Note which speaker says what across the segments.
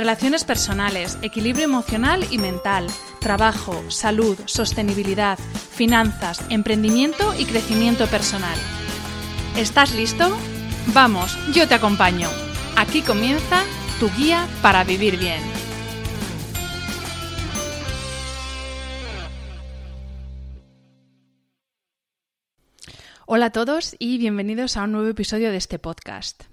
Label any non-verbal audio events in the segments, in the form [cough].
Speaker 1: Relaciones personales, equilibrio emocional y mental, trabajo, salud, sostenibilidad, finanzas, emprendimiento y crecimiento personal. ¿Estás listo? Vamos, yo te acompaño. Aquí comienza tu guía para vivir bien. Hola a todos y bienvenidos a un nuevo episodio de este podcast.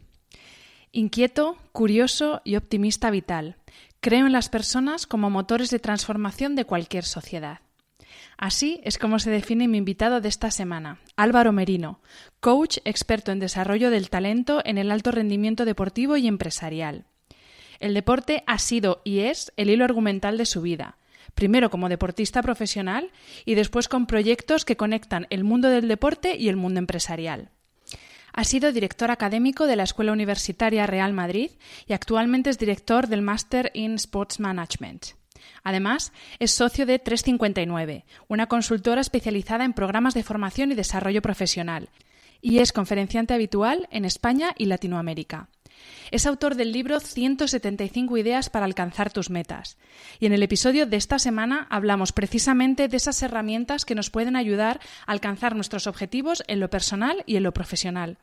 Speaker 1: Inquieto, curioso y optimista vital. Creo en las personas como motores de transformación de cualquier sociedad. Así es como se define mi invitado de esta semana, Álvaro Merino, coach experto en desarrollo del talento en el alto rendimiento deportivo y empresarial. El deporte ha sido y es el hilo argumental de su vida, primero como deportista profesional y después con proyectos que conectan el mundo del deporte y el mundo empresarial. Ha sido director académico de la Escuela Universitaria Real Madrid y actualmente es director del Master in Sports Management. Además, es socio de 359, una consultora especializada en programas de formación y desarrollo profesional, y es conferenciante habitual en España y Latinoamérica. Es autor del libro 175 ideas para alcanzar tus metas. Y en el episodio de esta semana hablamos precisamente de esas herramientas que nos pueden ayudar a alcanzar nuestros objetivos en lo personal y en lo profesional.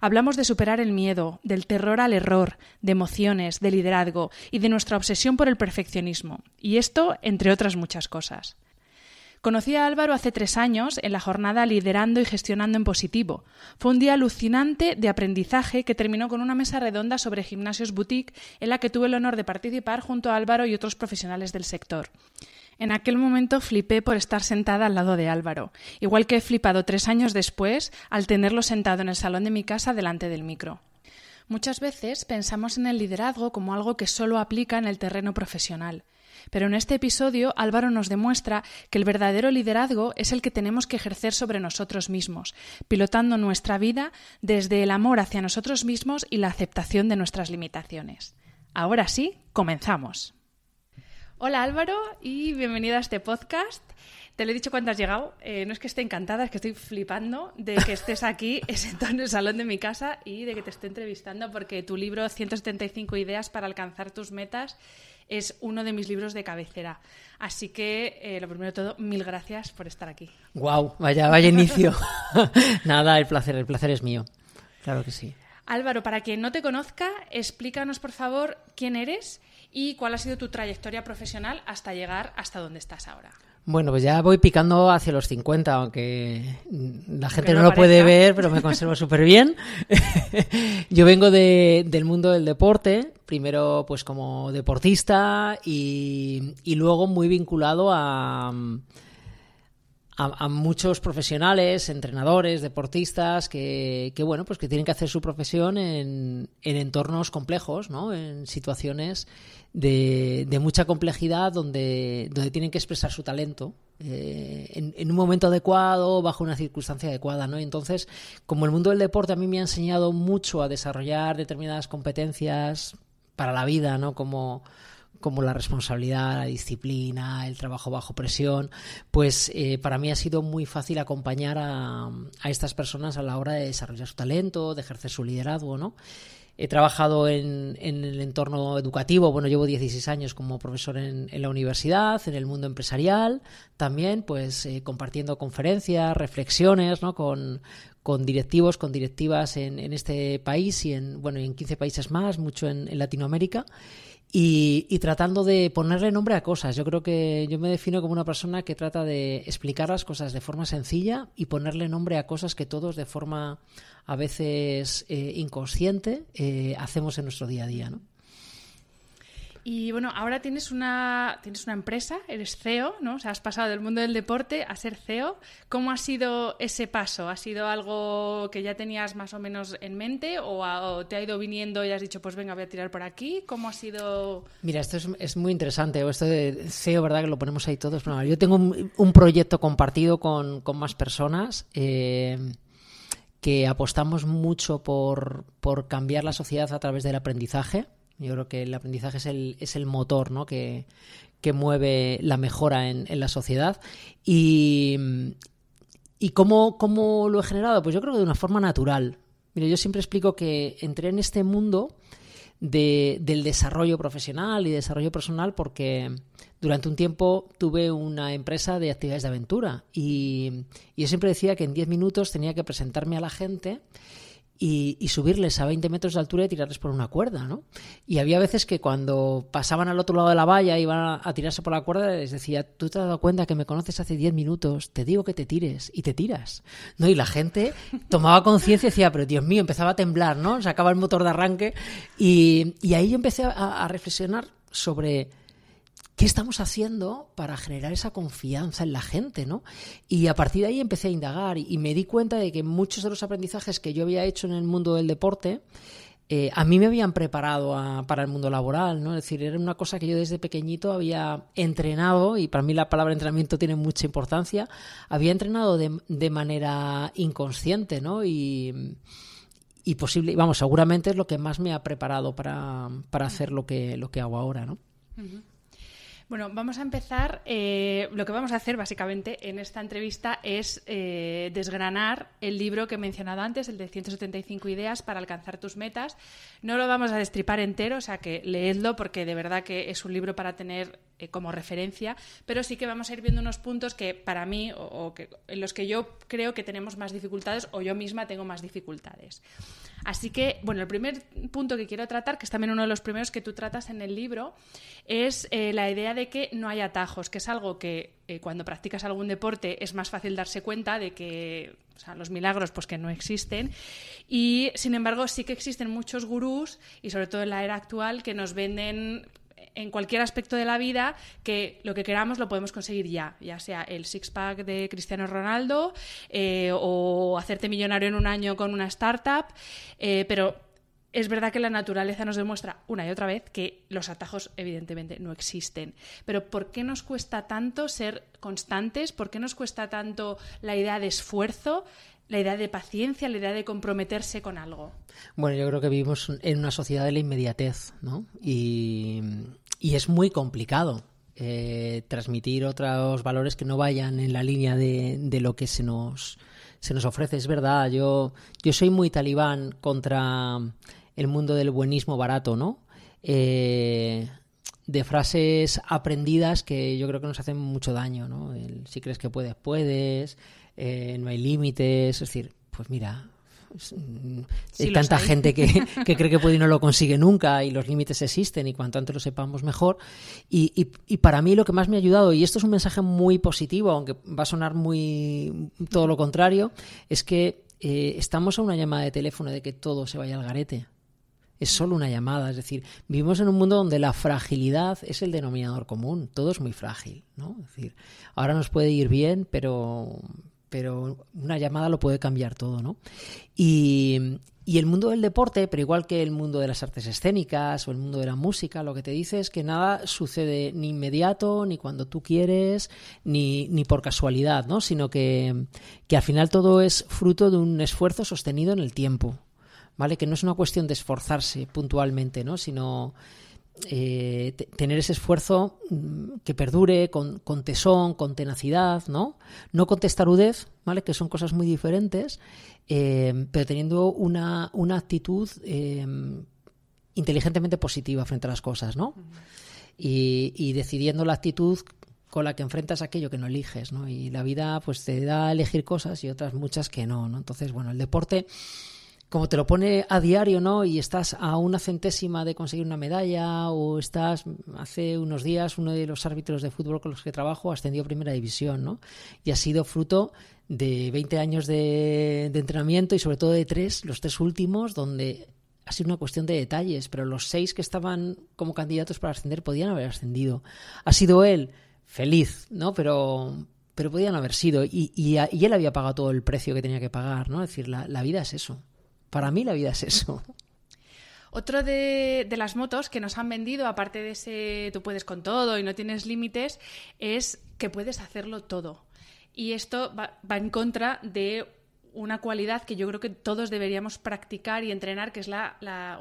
Speaker 1: Hablamos de superar el miedo, del terror al error, de emociones, de liderazgo y de nuestra obsesión por el perfeccionismo. Y esto entre otras muchas cosas. Conocí a Álvaro hace tres años en la jornada Liderando y Gestionando en Positivo. Fue un día alucinante de aprendizaje que terminó con una mesa redonda sobre gimnasios boutique en la que tuve el honor de participar junto a Álvaro y otros profesionales del sector. En aquel momento flipé por estar sentada al lado de Álvaro, igual que he flipado tres años después al tenerlo sentado en el salón de mi casa delante del micro. Muchas veces pensamos en el liderazgo como algo que solo aplica en el terreno profesional. Pero en este episodio Álvaro nos demuestra que el verdadero liderazgo es el que tenemos que ejercer sobre nosotros mismos, pilotando nuestra vida desde el amor hacia nosotros mismos y la aceptación de nuestras limitaciones. Ahora sí, comenzamos. Hola Álvaro y bienvenido a este podcast. Te lo he dicho cuando has llegado. Eh, no es que esté encantada, es que estoy flipando de que estés aquí, [laughs] sentado en el salón de mi casa y de que te esté entrevistando porque tu libro 175 ideas para alcanzar tus metas es uno de mis libros de cabecera. Así que, eh, lo primero de todo, mil gracias por estar aquí.
Speaker 2: Wow, vaya, vaya inicio. [laughs] Nada, el placer, el placer es mío. Claro que sí.
Speaker 1: Álvaro, para quien no te conozca, explícanos por favor quién eres y cuál ha sido tu trayectoria profesional hasta llegar hasta donde estás ahora.
Speaker 2: Bueno, pues ya voy picando hacia los 50, aunque la gente no, lo puede ver, pero me conservo súper bien. [laughs] Yo vengo del mundo del deporte, primero pues como deportista y, luego muy vinculado a, a, muchos profesionales, entrenadores, deportistas que, bueno, pues que tienen que hacer su profesión en, en entornos complejos, ¿no? En situaciones de, mucha complejidad donde, donde tienen que expresar su talento eh, en, un momento adecuado, bajo una circunstancia adecuada, ¿no? Entonces, como el mundo del deporte a mí me ha enseñado mucho a desarrollar determinadas competencias para la vida, ¿no? Como, como la responsabilidad, la disciplina, el trabajo bajo presión, pues eh, para mí ha sido muy fácil acompañar a, a, estas personas a la hora de desarrollar su talento, de ejercer su liderazgo. He trabajado en, en, el entorno educativo, bueno, llevo 16 años como profesor en, en la universidad, en el mundo empresarial, también pues eh, compartiendo conferencias, reflexiones, ¿no? Con, con directivos, con directivas en, en, este país y en, bueno, en 15 países más, mucho en, en Latinoamérica. Y, y, tratando de ponerle nombre a cosas. Yo creo que yo me defino como una persona que trata de explicar las cosas de forma sencilla y ponerle nombre a cosas que todos de forma a veces eh, inconsciente eh, hacemos en nuestro día a día. ¿no?
Speaker 1: Y bueno, ahora tienes una, tienes una empresa, eres CEO, ¿no? O sea, has pasado del mundo del deporte a ser CEO. ¿Cómo ha sido ese paso? ¿Ha sido algo que ya tenías más o menos en mente o, te ha ido viniendo y has dicho, pues venga, voy a tirar por aquí? ¿Cómo ha sido...?
Speaker 2: Mira, esto es, muy interesante. Esto de CEO, ¿verdad? Que lo ponemos ahí todos. Yo tengo un, un proyecto compartido con, con más personas. Eh, que apostamos mucho por, por cambiar la sociedad a través del aprendizaje. Yo creo que el aprendizaje es el, es el motor ¿no? que, que mueve la mejora en, la sociedad. Y, ¿y cómo, cómo, lo he generado? Pues yo creo que de una forma natural. Mira, yo siempre explico que entré en este mundo de, del desarrollo profesional y desarrollo personal porque durante un tiempo tuve una empresa de actividades de aventura y, y yo siempre decía que en 10 minutos tenía que presentarme a la gente y, subirles a 20 metros de altura y tirarles por una cuerda, ¿no? Y había veces que cuando pasaban al otro lado de la valla y iban a, tirarse por la cuerda, les decía, tú te has dado cuenta que me conoces hace 10 minutos, te digo que te tires, y te tiras, ¿no? Y la gente tomaba conciencia y decía, pero Dios mío, empezaba a temblar, ¿no? Sacaba el motor de arranque y, y ahí yo empecé a reflexionar sobre ¿qué estamos haciendo para generar esa confianza en la gente? ¿no? Y a partir de ahí empecé a indagar y, me di cuenta de que muchos de los aprendizajes que yo había hecho en el mundo del deporte, eh, a mí me habían preparado para el mundo laboral, ¿no? Es decir, era una cosa que yo desde pequeñito había entrenado, y para mí la palabra entrenamiento tiene mucha importancia, había entrenado de, de manera inconsciente, ¿no? Y, posible, vamos, seguramente es lo que más me ha preparado para, hacer lo que, lo que hago ahora, ¿no?
Speaker 1: Bueno, vamos a empezar. Eh, lo que vamos a hacer básicamente en esta entrevista es eh, desgranar el libro que he mencionado antes, el de 175 ideas para alcanzar tus metas. No lo vamos a destripar entero, o sea que leedlo porque de verdad que es un libro para tener eh, como referencia, pero sí que vamos a ir viendo unos puntos que para mí, o, en los que yo creo que tenemos más dificultades o yo misma tengo más dificultades. Así que, bueno, el primer punto que quiero tratar, que es también uno de los primeros que tú tratas en el libro, es eh, la idea de que no hay atajos, que es algo que eh, cuando practicas algún deporte es más fácil darse cuenta de que los milagros pues que no existen y sin embargo sí que existen muchos gurús y sobre todo en la era actual que nos venden en cualquier aspecto de la vida que lo que queramos lo podemos conseguir ya, ya sea el six-pack de Cristiano Ronaldo eh, o hacerte millonario en un año con una startup, eh, pero es verdad que la naturaleza nos demuestra una y otra vez que los atajos evidentemente no existen. Pero ¿por qué nos cuesta tanto ser constantes? ¿Por qué nos cuesta tanto la idea de esfuerzo? la idea de paciencia, la idea de comprometerse con algo.
Speaker 2: Bueno, yo creo que vivimos en una sociedad de la inmediatez, ¿no? Y, y es muy complicado eh, transmitir otros valores que no vayan en la línea de, de, lo que se nos, se nos ofrece. Es verdad, yo, yo soy muy talibán contra el mundo del buenismo barato, ¿no? Eh, de frases aprendidas que yo creo que nos hacen mucho daño, ¿no? El, si crees que puedes, puedes eh, no hay límites, es decir, pues mira, sí, hay tanta hay. gente que, [laughs] que, cree que puede y no lo consigue nunca y los límites existen y cuanto antes lo sepamos mejor. Y, y, y, para mí lo que más me ha ayudado, y esto es un mensaje muy positivo, aunque va a sonar muy todo lo contrario, es que eh, estamos a una llamada de teléfono de que todo se vaya al garete. Es solo una llamada, es decir, vivimos en un mundo donde la fragilidad es el denominador común, todo es muy frágil, ¿no? Es decir, ahora nos puede ir bien, pero, pero una llamada lo puede cambiar todo, ¿no? Y, y, el mundo del deporte, pero igual que el mundo de las artes escénicas o el mundo de la música, lo que te dice es que nada sucede ni inmediato, ni cuando tú quieres, ni, ni por casualidad, ¿no? Sino que, que al final todo es fruto de un esfuerzo sostenido en el tiempo, ¿vale? Que no es una cuestión de esforzarse puntualmente, ¿no? Sino eh, tener ese esfuerzo mm, que perdure con, tesón, con tenacidad, ¿no? No con testarudez, ¿vale? Que son cosas muy diferentes, eh, pero teniendo una, una actitud eh, inteligentemente positiva frente a las cosas, ¿no? y, y, decidiendo la actitud con la que enfrentas aquello que no eliges, ¿no? Y la vida, pues, te da a elegir cosas y otras muchas que no, ¿no? Entonces, bueno, el deporte como te lo pone a diario, ¿no? Y estás a una centésima de conseguir una medalla, o estás, hace unos días, uno de los árbitros de fútbol con los que trabajo ascendió a primera división, ¿no? Y ha sido fruto de 20 años de, entrenamiento y sobre todo de tres, los tres últimos, donde ha sido una cuestión de detalles, pero los seis que estaban como candidatos para ascender podían haber ascendido. Ha sido él feliz, ¿no? Pero, pero podían haber sido. Y, y, él había pagado todo el precio que tenía que pagar, ¿no? Es decir, la vida es eso. Para mí la vida es eso.
Speaker 1: Otro de, las motos que nos han vendido, aparte de ese tú puedes con todo y no tienes límites, es que puedes hacerlo todo. Y esto va en contra de una cualidad que yo creo que todos deberíamos practicar y entrenar, que es la,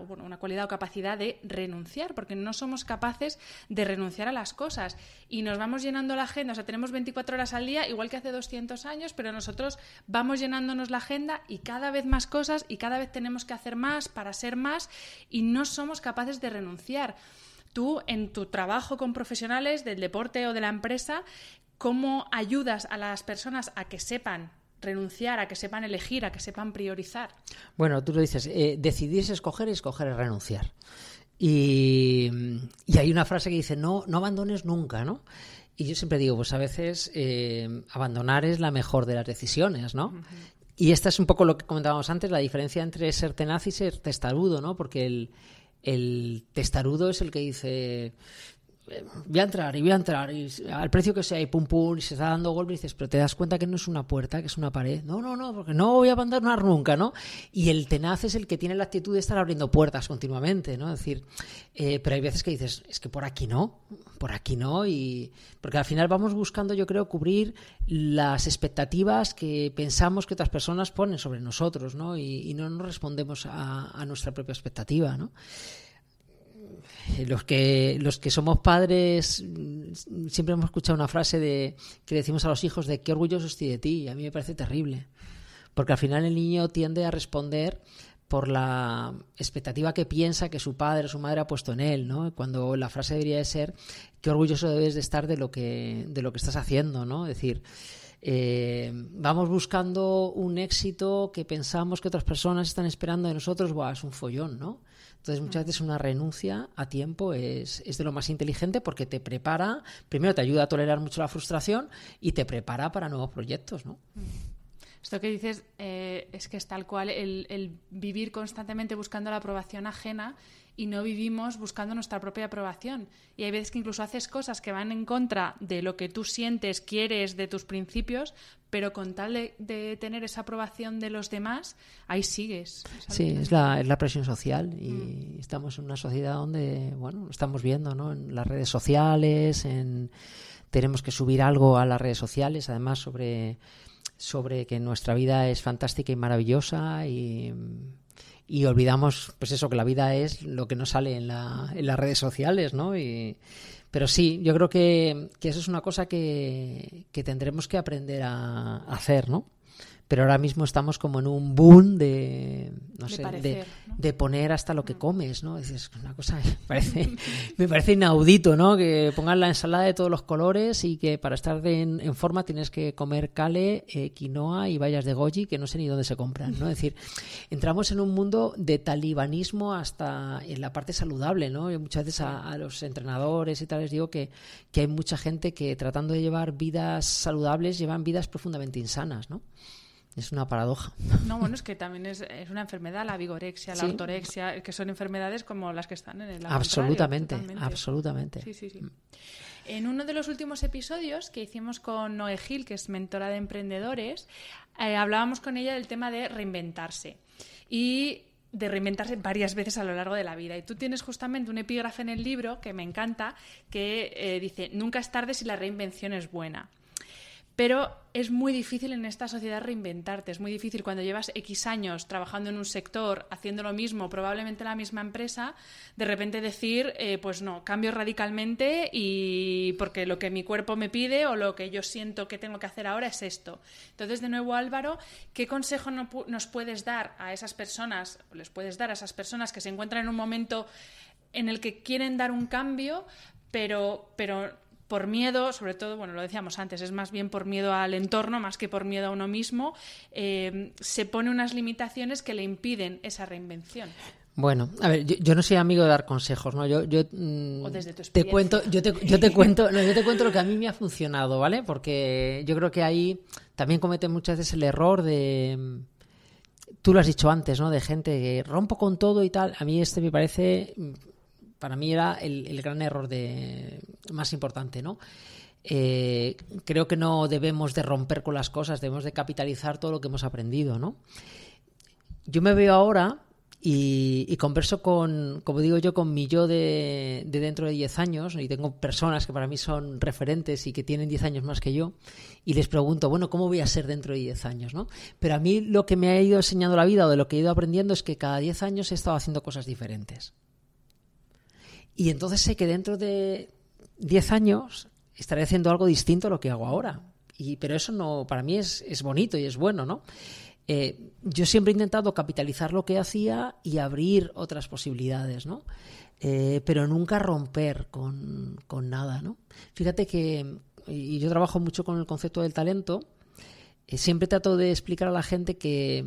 Speaker 1: bueno, una cualidad o capacidad de renunciar, porque no somos capaces de renunciar a las cosas y nos vamos llenando la agenda, o sea, tenemos 24 horas al día, igual que hace 200 años, pero nosotros vamos llenándonos la agenda y cada vez más cosas y cada vez tenemos que hacer más para ser más y no somos capaces de renunciar. Tú, en tu trabajo con profesionales del deporte o de la empresa, ¿cómo ayudas a las personas a que sepan renunciar, a que sepan elegir, a que sepan priorizar.
Speaker 2: Bueno, tú lo dices, eh, decidir escoger y escoger es renunciar. Y, hay una frase que dice, no, no abandones nunca, ¿no? Y yo siempre digo, pues a veces eh, abandonar es la mejor de las decisiones, ¿no? Y esta es un poco lo que comentábamos antes, la diferencia entre ser tenaz y ser testarudo, ¿no? Porque el, el testarudo es el que dice, voy a entrar y voy a entrar y al precio que sea y pum pum y se está dando golpe y dices pero te das cuenta que no es una puerta que es una pared no no no porque no voy a abandonar nunca no y el tenaz es el que tiene la actitud de estar abriendo puertas continuamente no es decir eh, pero hay veces que dices es que por aquí no por aquí no y porque al final vamos buscando yo creo cubrir las expectativas que pensamos que otras personas ponen sobre nosotros no y, no nos respondemos a, a nuestra propia expectativa no los que los que somos padres mm, siempre hemos escuchado una frase de que decimos a los hijos de qué orgulloso estoy de ti y a mí me parece terrible porque al final el niño tiende a responder por la expectativa que piensa que su padre o su madre ha puesto en él, ¿no? Cuando la frase debería de ser qué orgulloso debes de estar de lo que de lo que estás haciendo, ¿no? Es decir, eh, vamos buscando un éxito que pensamos que otras personas están esperando de nosotros, Buah, es un follón, ¿no? Entonces muchas veces una renuncia a tiempo es, es, de lo más inteligente porque te prepara, primero te ayuda a tolerar mucho la frustración y te prepara para nuevos proyectos, ¿no?
Speaker 1: Esto que dices eh, es que es tal cual el, el, vivir constantemente buscando la aprobación ajena y no vivimos buscando nuestra propia aprobación. Y hay veces que incluso haces cosas que van en contra de lo que tú sientes, quieres, de tus principios, pero con tal de, tener esa aprobación de los demás, ahí sigues.
Speaker 2: Sí, es la, es la, presión social y mm. estamos en una sociedad donde, bueno, lo estamos viendo, ¿no? En las redes sociales, en tenemos que subir algo a las redes sociales, además sobre sobre que nuestra vida es fantástica y maravillosa y y olvidamos, pues eso, que la vida es lo que no sale en, la, en las redes sociales, ¿no? Y, pero sí, yo creo que, que eso es una cosa que, que tendremos que aprender a hacer, ¿no? Pero ahora mismo estamos como en un boom de, no sé, de, poner hasta lo que mm. comes, ¿no? Es una cosa me parece, [laughs] me parece inaudito, ¿no? Que pongan la ensalada de todos los colores y que para estar en, forma tienes que comer cale, eh, quinoa y bayas de goji que no sé ni dónde se compran, ¿no? Es decir, entramos en un mundo de talibanismo hasta en la parte saludable, ¿no? Y muchas veces a, los entrenadores y tal les digo que, que hay mucha gente que tratando de llevar vidas saludables llevan vidas profundamente insanas, ¿no? Es una paradoja.
Speaker 1: No, bueno, es que también es, una enfermedad, la vigorexia, la autorexia, que son enfermedades como las que están en el
Speaker 2: Absolutamente, absolutamente.
Speaker 1: Sí, sí, sí. En uno de los últimos episodios que hicimos con Noé Gil, que es mentora de emprendedores, eh, hablábamos con ella del tema de reinventarse. Y de reinventarse varias veces a lo largo de la vida. Y tú tienes justamente un epígrafe en el libro que me encanta, que eh, dice, nunca es tarde si la reinvención es buena. Pero es muy difícil en esta sociedad reinventarte, es muy difícil cuando llevas X años trabajando en un sector, haciendo lo mismo, probablemente la misma empresa, de repente decir, eh, pues no, cambio radicalmente y porque lo que mi cuerpo me pide o lo que yo siento que tengo que hacer ahora es esto. Entonces, de nuevo, Álvaro, ¿qué consejo nos puedes dar a esas personas, o les puedes dar a esas personas que se encuentran en un momento en el que quieren dar un cambio, pero, pero por miedo, sobre todo, bueno, lo decíamos antes, es más bien por miedo al entorno más que por miedo a uno mismo, eh, se pone unas limitaciones que le impiden esa reinvención.
Speaker 2: Bueno, a ver, yo, no soy amigo de dar consejos, ¿no? Yo, yo
Speaker 1: mm, desde tu
Speaker 2: te cuento, yo te, yo te [laughs] cuento, no, yo te cuento lo que a mí me ha funcionado, ¿vale? Porque yo creo que ahí también cometen muchas veces el error de tú lo has dicho antes, ¿no? De gente que rompo con todo y tal. A mí este me parece para mí era el, gran error de, más importante, ¿no? Eh, creo que no debemos de romper con las cosas, debemos de capitalizar todo lo que hemos aprendido, ¿no? Yo me veo ahora y, converso con, como digo yo, con mi yo de, dentro de 10 años, y tengo personas que para mí son referentes y que tienen 10 años más que yo, y les pregunto, bueno, ¿cómo voy a ser dentro de 10 años? ¿no? Pero a mí lo que me ha ido enseñando la vida o de lo que he ido aprendiendo es que cada 10 años he estado haciendo cosas diferentes. Y entonces sé que dentro de 10 años estaré haciendo algo distinto a lo que hago ahora. Y, pero eso no, para mí es, es bonito y es bueno, ¿no? Eh, yo siempre he intentado capitalizar lo que hacía y abrir otras posibilidades, ¿no? Eh, pero nunca romper con, con, nada, ¿no? Fíjate que, y yo trabajo mucho con el concepto del talento, eh, siempre trato de explicar a la gente que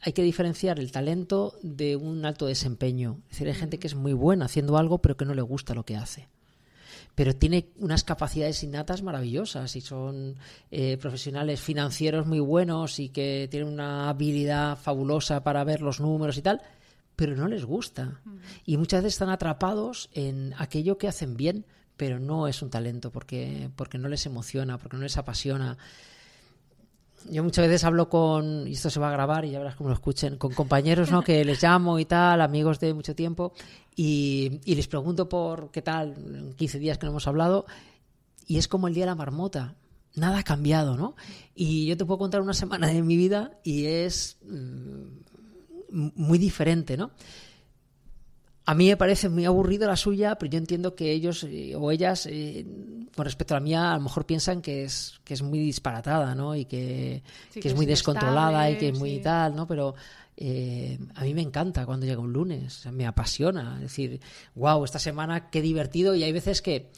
Speaker 2: hay que diferenciar el talento de un alto desempeño. Es decir, hay gente que es muy buena haciendo algo, pero que no le gusta lo que hace. Pero tiene unas capacidades innatas maravillosas y son eh, profesionales financieros muy buenos y que tienen una habilidad fabulosa para ver los números y tal, pero no les gusta. Y muchas veces están atrapados en aquello que hacen bien, pero no es un talento porque, porque no les emociona, porque no les apasiona yo muchas veces hablo con, y esto se va a grabar y ya verás cómo lo escuchen, con compañeros ¿no? que les llamo y tal, amigos de mucho tiempo, y, les pregunto por qué tal, en 15 días que no hemos hablado, y es como el día de la marmota. Nada ha cambiado, ¿no? Y yo te puedo contar una semana de mi vida y es mm, muy diferente, ¿no? A mí me parece muy aburrido la suya, pero yo entiendo que ellos eh, o ellas, eh, con respecto a la mía, a lo mejor piensan que es, que es muy disparatada, ¿no? Y que, es muy descontrolada y que es muy tal, ¿no? Pero eh, a mí me encanta cuando llega un lunes, me apasiona. Es decir, wow, esta semana qué divertido. Y hay veces que,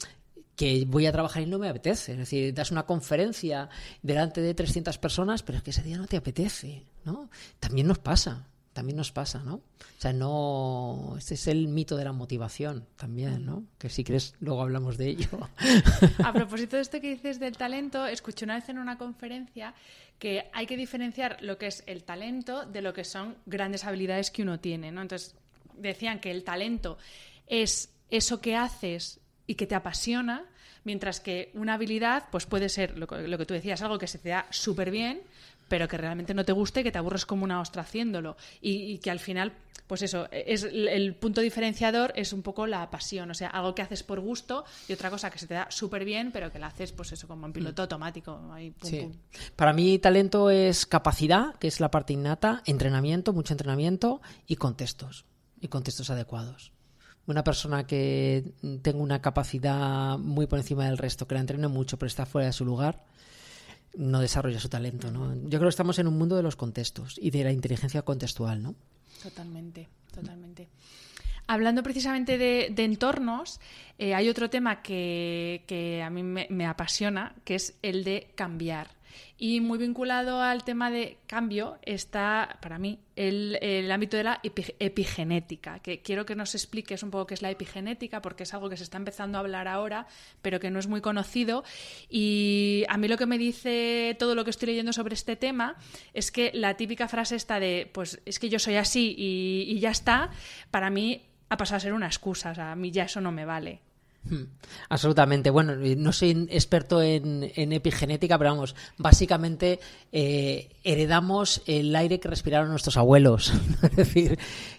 Speaker 2: que voy a trabajar y no me apetece. Es decir, das una conferencia delante de 300 personas, pero es que ese día no te apetece, ¿no? También nos pasa también nos pasa, ¿no? O sea, no. Este es el mito de la motivación también, ¿no? Que si crees, luego hablamos de ello. [laughs]
Speaker 1: A [laughs] propósito de esto que dices del talento, escuché una vez en una conferencia que hay que diferenciar lo que es el talento de lo que son grandes habilidades que uno tiene, ¿no? Entonces, decían que el talento es eso que haces y que te apasiona, mientras que una habilidad, pues puede ser lo, lo que tú decías, algo que se te da súper bien, pero que realmente no te guste, que te aburres como una ostra haciéndolo y, que al final, pues eso, es el punto diferenciador es un poco la pasión, o sea, algo que haces por gusto y otra cosa que se te da súper bien, pero que la haces, pues eso, como en piloto mm. automático.
Speaker 2: Para mí talento es capacidad, que es la parte innata, entrenamiento, mucho entrenamiento y contextos, y contextos adecuados una persona que tenga una capacidad muy por encima del resto, que la entrene mucho, pero está fuera de su lugar, no desarrolla su talento, ¿no? Yo creo que estamos en un mundo de los contextos y de la inteligencia contextual, ¿no?
Speaker 1: Totalmente, totalmente. Hablando precisamente de, entornos, eh, hay otro tema que, que a mí me, apasiona, que es el de cambiar. Y muy vinculado al tema de cambio está, para mí, el, ámbito de la epigenética, que quiero que nos expliques un poco qué es la epigenética, porque es algo que se está empezando a hablar ahora, pero que no es muy conocido. Y a mí lo que me dice todo lo que estoy leyendo sobre este tema es que la típica frase esta de, pues es que yo soy así y, y ya está, para mí ha pasado a ser una excusa, o sea, a mí ya eso no me vale.
Speaker 2: Hmm. Absolutamente. Bueno, no soy experto en, epigenética, pero vamos, básicamente eh, heredamos el aire que respiraron nuestros abuelos. [laughs] es decir,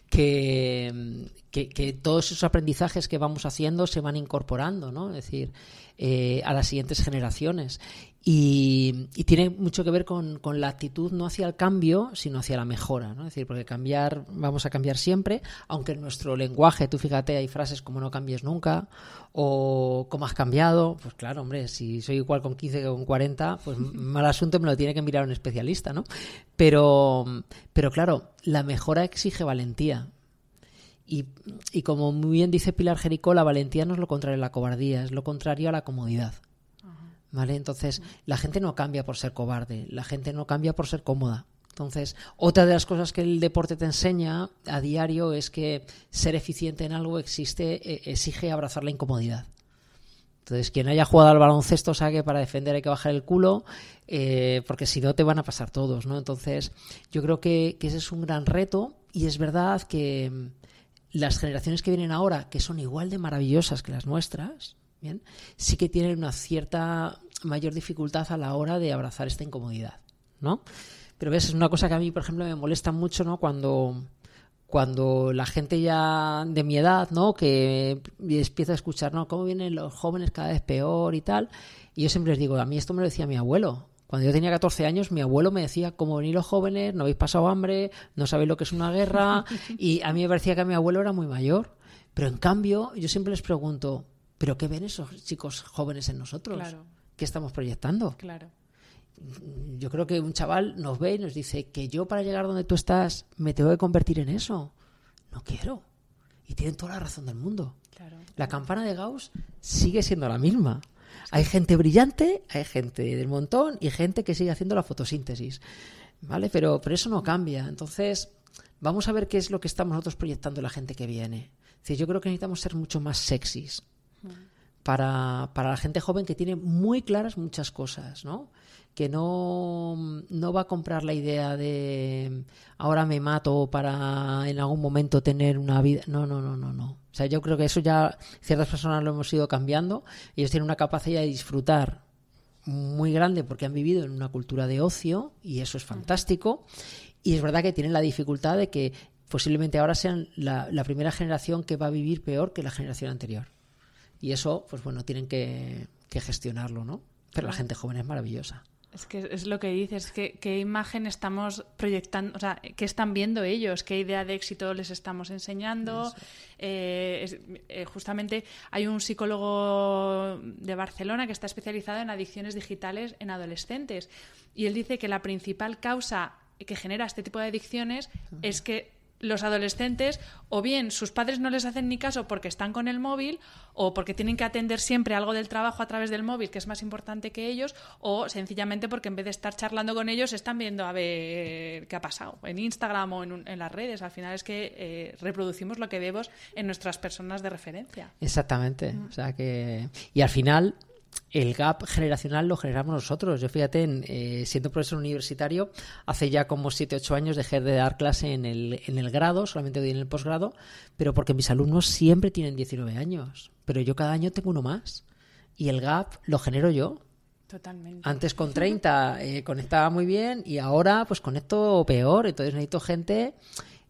Speaker 2: que, que, todos esos aprendizajes que vamos haciendo se van incorporando, ¿no? Es decir, eh, a las siguientes generaciones. Y, tiene mucho que ver con, la actitud no hacia el cambio, sino hacia la mejora. ¿no? Es decir, porque cambiar, vamos a cambiar siempre, aunque en nuestro lenguaje, tú fíjate, hay frases como no cambies nunca, o cómo has cambiado. Pues claro, hombre, si soy igual con 15 que con 40, pues [laughs] mal asunto me lo tiene que mirar un especialista, ¿no? Pero, pero claro, la mejora exige valentía. Y, y como muy bien dice Pilar Jericó, la valentía no es lo contrario a la cobardía, es lo contrario a la comodidad. ¿Vale? Entonces, la gente no cambia por ser cobarde, la gente no cambia por ser cómoda. Entonces, otra de las cosas que el deporte te enseña a diario es que ser eficiente en algo existe, e, exige abrazar la incomodidad. Entonces, quien haya jugado al baloncesto sabe que para defender hay que bajar el culo, eh, porque si no te van a pasar todos, ¿no? Entonces, yo creo que, ese es un gran reto y es verdad que mm, las generaciones que vienen ahora, que son igual de maravillosas que las nuestras, Bien, sí que tienen una cierta mayor dificultad a la hora de abrazar esta incomodidad, ¿no? Pero ves, es una cosa que a mí, por ejemplo, me molesta mucho, ¿no? Cuando, cuando la gente ya de mi edad, ¿no? Que empieza a escuchar, ¿no? Cómo vienen los jóvenes cada vez peor y tal. Y yo siempre les digo, a mí esto me lo decía mi abuelo. Cuando yo tenía 14 años, mi abuelo me decía, cómo venir los jóvenes, no habéis pasado hambre, no sabéis lo que es una guerra. [laughs] y a mí me parecía que mi abuelo era muy mayor. Pero en cambio, yo siempre les pregunto, pero ¿qué ven esos chicos jóvenes en nosotros? ¿Qué estamos proyectando?
Speaker 1: Claro.
Speaker 2: Yo creo que un chaval nos ve y nos dice que yo para llegar donde tú estás me tengo que convertir en eso. No quiero. Y tienen toda la razón del mundo. La campana de Gauss sigue siendo la misma. Hay gente brillante, hay gente del montón y gente que sigue haciendo la fotosíntesis. ¿Vale? Pero, pero eso no cambia. Entonces, vamos a ver qué es lo que estamos nosotros proyectando la gente que viene. yo creo que necesitamos ser mucho más sexys para, para la gente joven que tiene muy claras muchas cosas, ¿no? que no, no, va a comprar la idea de ahora me mato para en algún momento tener una vida. No, no, no, no, no. O sea, yo creo que eso ya ciertas personas lo hemos ido cambiando. Ellos tienen una capacidad de disfrutar muy grande porque han vivido en una cultura de ocio y eso es fantástico. Y es verdad que tienen la dificultad de que posiblemente ahora sean la, la primera generación que va a vivir peor que la generación anterior. Y eso, pues bueno, tienen que, gestionarlo, ¿no? Pero la gente joven es maravillosa.
Speaker 1: Es que es lo que dices, que, qué imagen estamos proyectando, o sea, qué están viendo ellos, qué idea de éxito les estamos enseñando. Eh, eh, justamente hay un psicólogo de Barcelona que está especializado en adicciones digitales en adolescentes y él dice que la principal causa que genera este tipo de adicciones es que los adolescentes o bien sus padres no les hacen ni caso porque están con el móvil o porque tienen que atender siempre algo del trabajo a través del móvil que es más importante que ellos o sencillamente porque en vez de estar charlando con ellos están viendo a ver qué ha pasado en Instagram o en, las redes. Al final es que eh, reproducimos lo que vemos en nuestras personas de referencia.
Speaker 2: Exactamente. O sea que... Y al final el gap generacional lo generamos nosotros. Yo fíjate, eh, siendo profesor universitario, hace ya como 7, 8 años dejé de dar clase en el, en el grado, solamente doy en el posgrado, pero porque mis alumnos siempre tienen 19 años, pero yo cada año tengo uno más. Y el gap lo genero yo.
Speaker 1: Totalmente.
Speaker 2: Antes con [laughs] 30 eh, conectaba muy bien y ahora pues conecto peor. Entonces necesito gente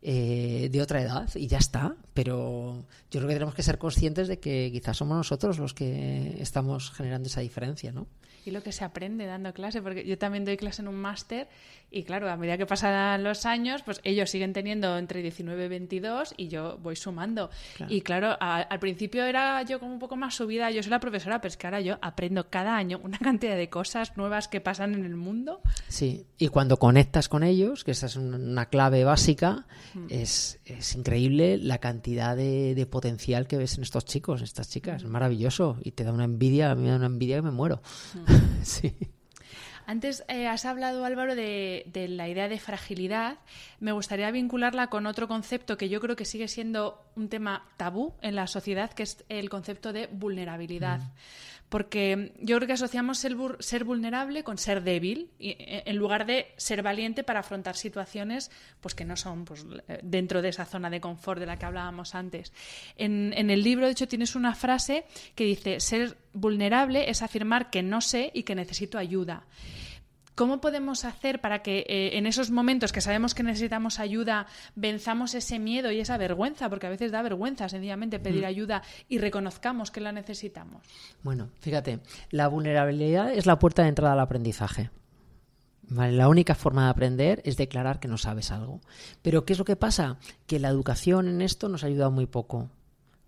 Speaker 2: eh, de otra edad y ya está. Pero yo creo que tenemos que ser conscientes de que quizás somos nosotros los que estamos generando esa diferencia, ¿no?
Speaker 1: Y lo que se aprende dando clase, porque yo también doy clase en un máster y claro, a medida que pasan los años, pues ellos siguen teniendo entre 19 y 22 y yo voy sumando. Y claro, al principio era yo como un poco más subida, yo soy la profesora, pero es que ahora yo aprendo cada año una cantidad de cosas nuevas que pasan en el mundo.
Speaker 2: Sí, y cuando conectas con ellos, que esa es una clave básica, mm. es, es, increíble la cantidad de, de, potencial que ves en estos chicos, en estas chicas. Es maravilloso y te da una envidia, a mí me da una envidia que me muero. Mm. [laughs] sí.
Speaker 1: Antes eh, has hablado, Álvaro, de, la idea de fragilidad. Me gustaría vincularla con otro concepto que yo creo que sigue siendo un tema tabú en la sociedad, que es el concepto de vulnerabilidad. Mm porque yo creo que asociamos ser, ser vulnerable con ser débil, e, en lugar de ser valiente para afrontar situaciones pues, que no son pues, dentro de esa zona de confort de la que hablábamos antes. En, en el libro, de hecho, tienes una frase que dice, ser vulnerable es afirmar que no sé y que necesito ayuda. ¿Cómo podemos hacer para que eh, en esos momentos que sabemos que necesitamos ayuda, venzamos ese miedo y esa vergüenza? Porque a veces da vergüenza sencillamente pedir mm. ayuda y reconozcamos que la necesitamos.
Speaker 2: Bueno, fíjate, la vulnerabilidad es la puerta de entrada al aprendizaje. la única forma de aprender es declarar que no sabes algo. Pero ¿qué es lo que pasa? Que la educación en esto nos ha ayudado muy poco.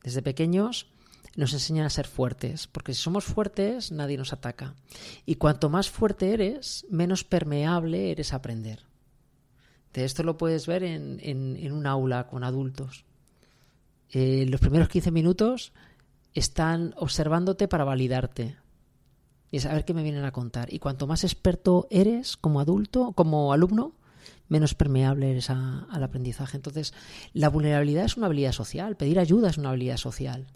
Speaker 2: Desde pequeños nos enseñan a ser fuertes, porque si somos fuertes nadie nos ataca. Y cuanto más fuerte eres, menos permeable eres a aprender. De esto lo puedes ver en, un aula con adultos. Eh, los primeros 15 minutos están observándote para validarte y saber qué me vienen a contar. Y cuanto más experto eres como adulto, como alumno, menos permeable eres al aprendizaje. Entonces, la vulnerabilidad es una habilidad social, pedir ayuda es una habilidad social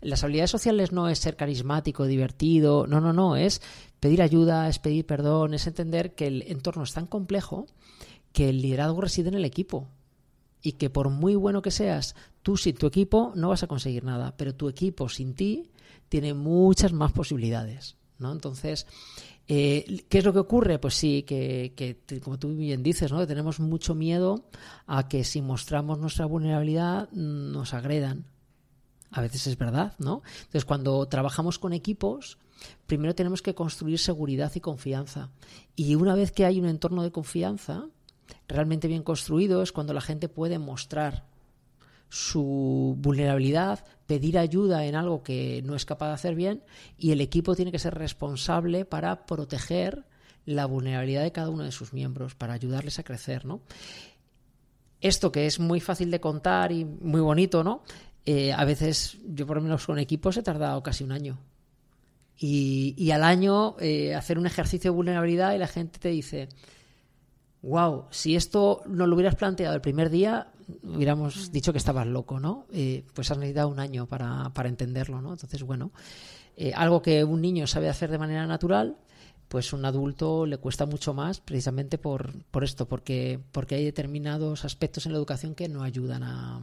Speaker 2: las habilidades sociales no es ser carismático, divertido, no, no, no, es pedir ayuda, es pedir perdón, es entender que el entorno es tan complejo que el liderazgo reside en el equipo y que por muy bueno que seas, tú sin tu equipo no vas a conseguir nada, pero tu equipo sin ti tiene muchas más posibilidades, ¿no? Entonces, eh, ¿Qué es lo que ocurre? Pues sí, que, que, como tú bien dices, ¿no? tenemos mucho miedo a que si mostramos nuestra vulnerabilidad nos agredan a veces es verdad, ¿no? Entonces, cuando trabajamos con equipos, primero tenemos que construir seguridad y confianza. Y una vez que hay un entorno de confianza realmente bien construido, es cuando la gente puede mostrar su vulnerabilidad, pedir ayuda en algo que no es capaz de hacer bien y el equipo tiene que ser responsable para proteger la vulnerabilidad de cada uno de sus miembros, para ayudarles a crecer, ¿no? Esto que es muy fácil de contar y muy bonito, ¿no? Eh, a veces yo por lo menos con equipos he tardado casi un año. Y, al año eh, hacer un ejercicio de vulnerabilidad y la gente te dice, wow, si esto no lo hubieras planteado el primer día, hubiéramos mm. dicho que estabas loco, ¿no? Eh, pues has necesitado un año para, para entenderlo, ¿no? Entonces, bueno, algo que un niño sabe hacer de manera natural, pues un adulto le cuesta mucho más precisamente por, por esto, porque, porque hay determinados aspectos en la educación que no ayudan a,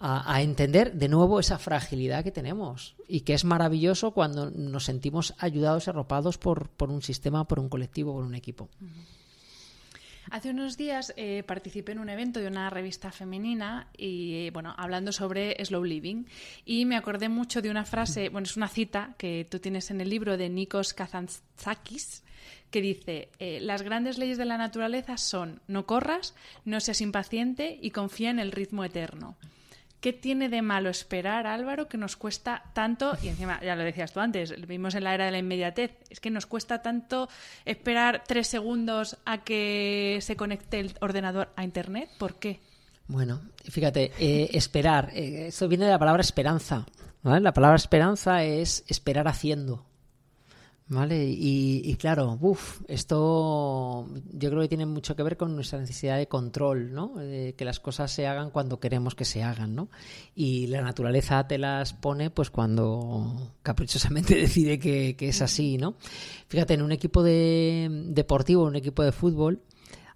Speaker 2: a, entender de nuevo esa fragilidad que tenemos y que es maravilloso cuando nos sentimos ayudados y arropados por, por un sistema, por un colectivo, por un equipo.
Speaker 1: Hace unos días eh, participé en un evento de una revista femenina y, bueno, hablando sobre slow living. Y me acordé mucho de una frase, bueno, es una cita que tú tienes en el libro de Nikos Kazantzakis, que dice, eh, las grandes leyes de la naturaleza son no corras, no seas impaciente y confía en el ritmo eterno. ¿Qué tiene de malo esperar, Álvaro, que nos cuesta tanto? Y encima, ya lo decías tú antes, vimos en la era de la inmediatez, es que nos cuesta tanto esperar tres segundos a que se conecte el ordenador a Internet. ¿Por qué?
Speaker 2: Bueno, fíjate, eh, esperar, eh, eso viene de la palabra esperanza. La palabra esperanza es esperar haciendo. Vale, y, claro, uff, esto yo creo que tiene mucho que ver con nuestra necesidad de control, ¿no? De que las cosas se hagan cuando queremos que se hagan, ¿no? Y la naturaleza te las pone pues cuando caprichosamente [laughs] decide que, es así, ¿no? Fíjate, en un equipo de, deportivo, un equipo de fútbol,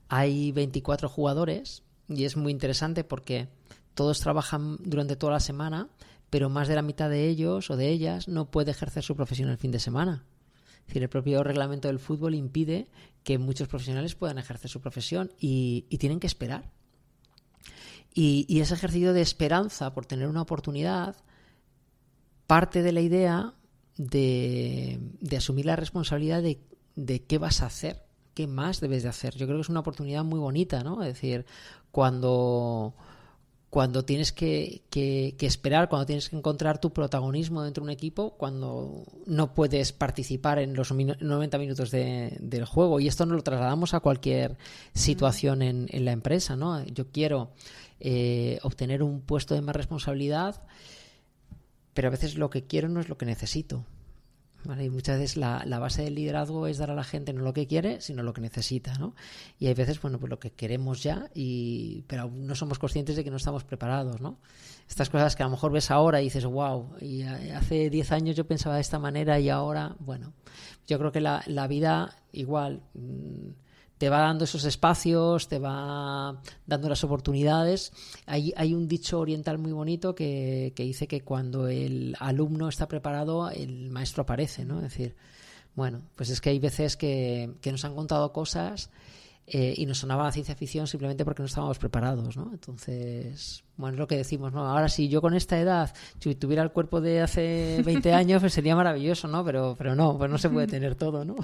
Speaker 2: hay 24 jugadores y es muy interesante porque todos trabajan durante toda la semana, pero más de la mitad de ellos o de ellas no puede ejercer su profesión el fin de semana el propio reglamento del fútbol impide que muchos profesionales puedan ejercer su profesión y, tienen que esperar. Y, ese ejercicio de esperanza por tener una oportunidad parte de la idea de, asumir la responsabilidad de, de, qué vas a hacer, qué más debes de hacer. Yo creo que es una oportunidad muy bonita, ¿no? Es decir, cuando cuando tienes que, esperar, cuando tienes que encontrar tu protagonismo dentro de un equipo, cuando no puedes participar en los 90 minutos del juego. Y esto nos lo trasladamos a cualquier situación en, la empresa. ¿no? Yo quiero eh, obtener un puesto de más responsabilidad, pero a veces lo que quiero no es lo que necesito. Y muchas veces la, base del liderazgo es dar a la gente no lo que quiere, sino lo que necesita, ¿no? Y hay veces, bueno, pues lo que queremos ya, y, pero no somos conscientes de que no estamos preparados, ¿no? Estas cosas que a lo mejor ves ahora y dices, wow, y hace 10 años yo pensaba de esta manera y ahora, bueno, yo creo que la, la vida igual... Mm, te va dando esos espacios, te va dando las oportunidades. Hay, hay un dicho oriental muy bonito que, dice que cuando el alumno está preparado, el maestro aparece, ¿no? Es decir, Bueno, pues es que hay veces que, que nos han contado cosas eh, y nos sonaba la ciencia ficción simplemente porque no estábamos preparados, ¿no? Entonces, bueno, es lo que decimos, ¿no? Ahora si yo con esta edad, si tuviera el cuerpo de hace [laughs] 20 años, pues sería maravilloso, ¿no? Pero, pero no, pues no se puede tener todo, ¿no?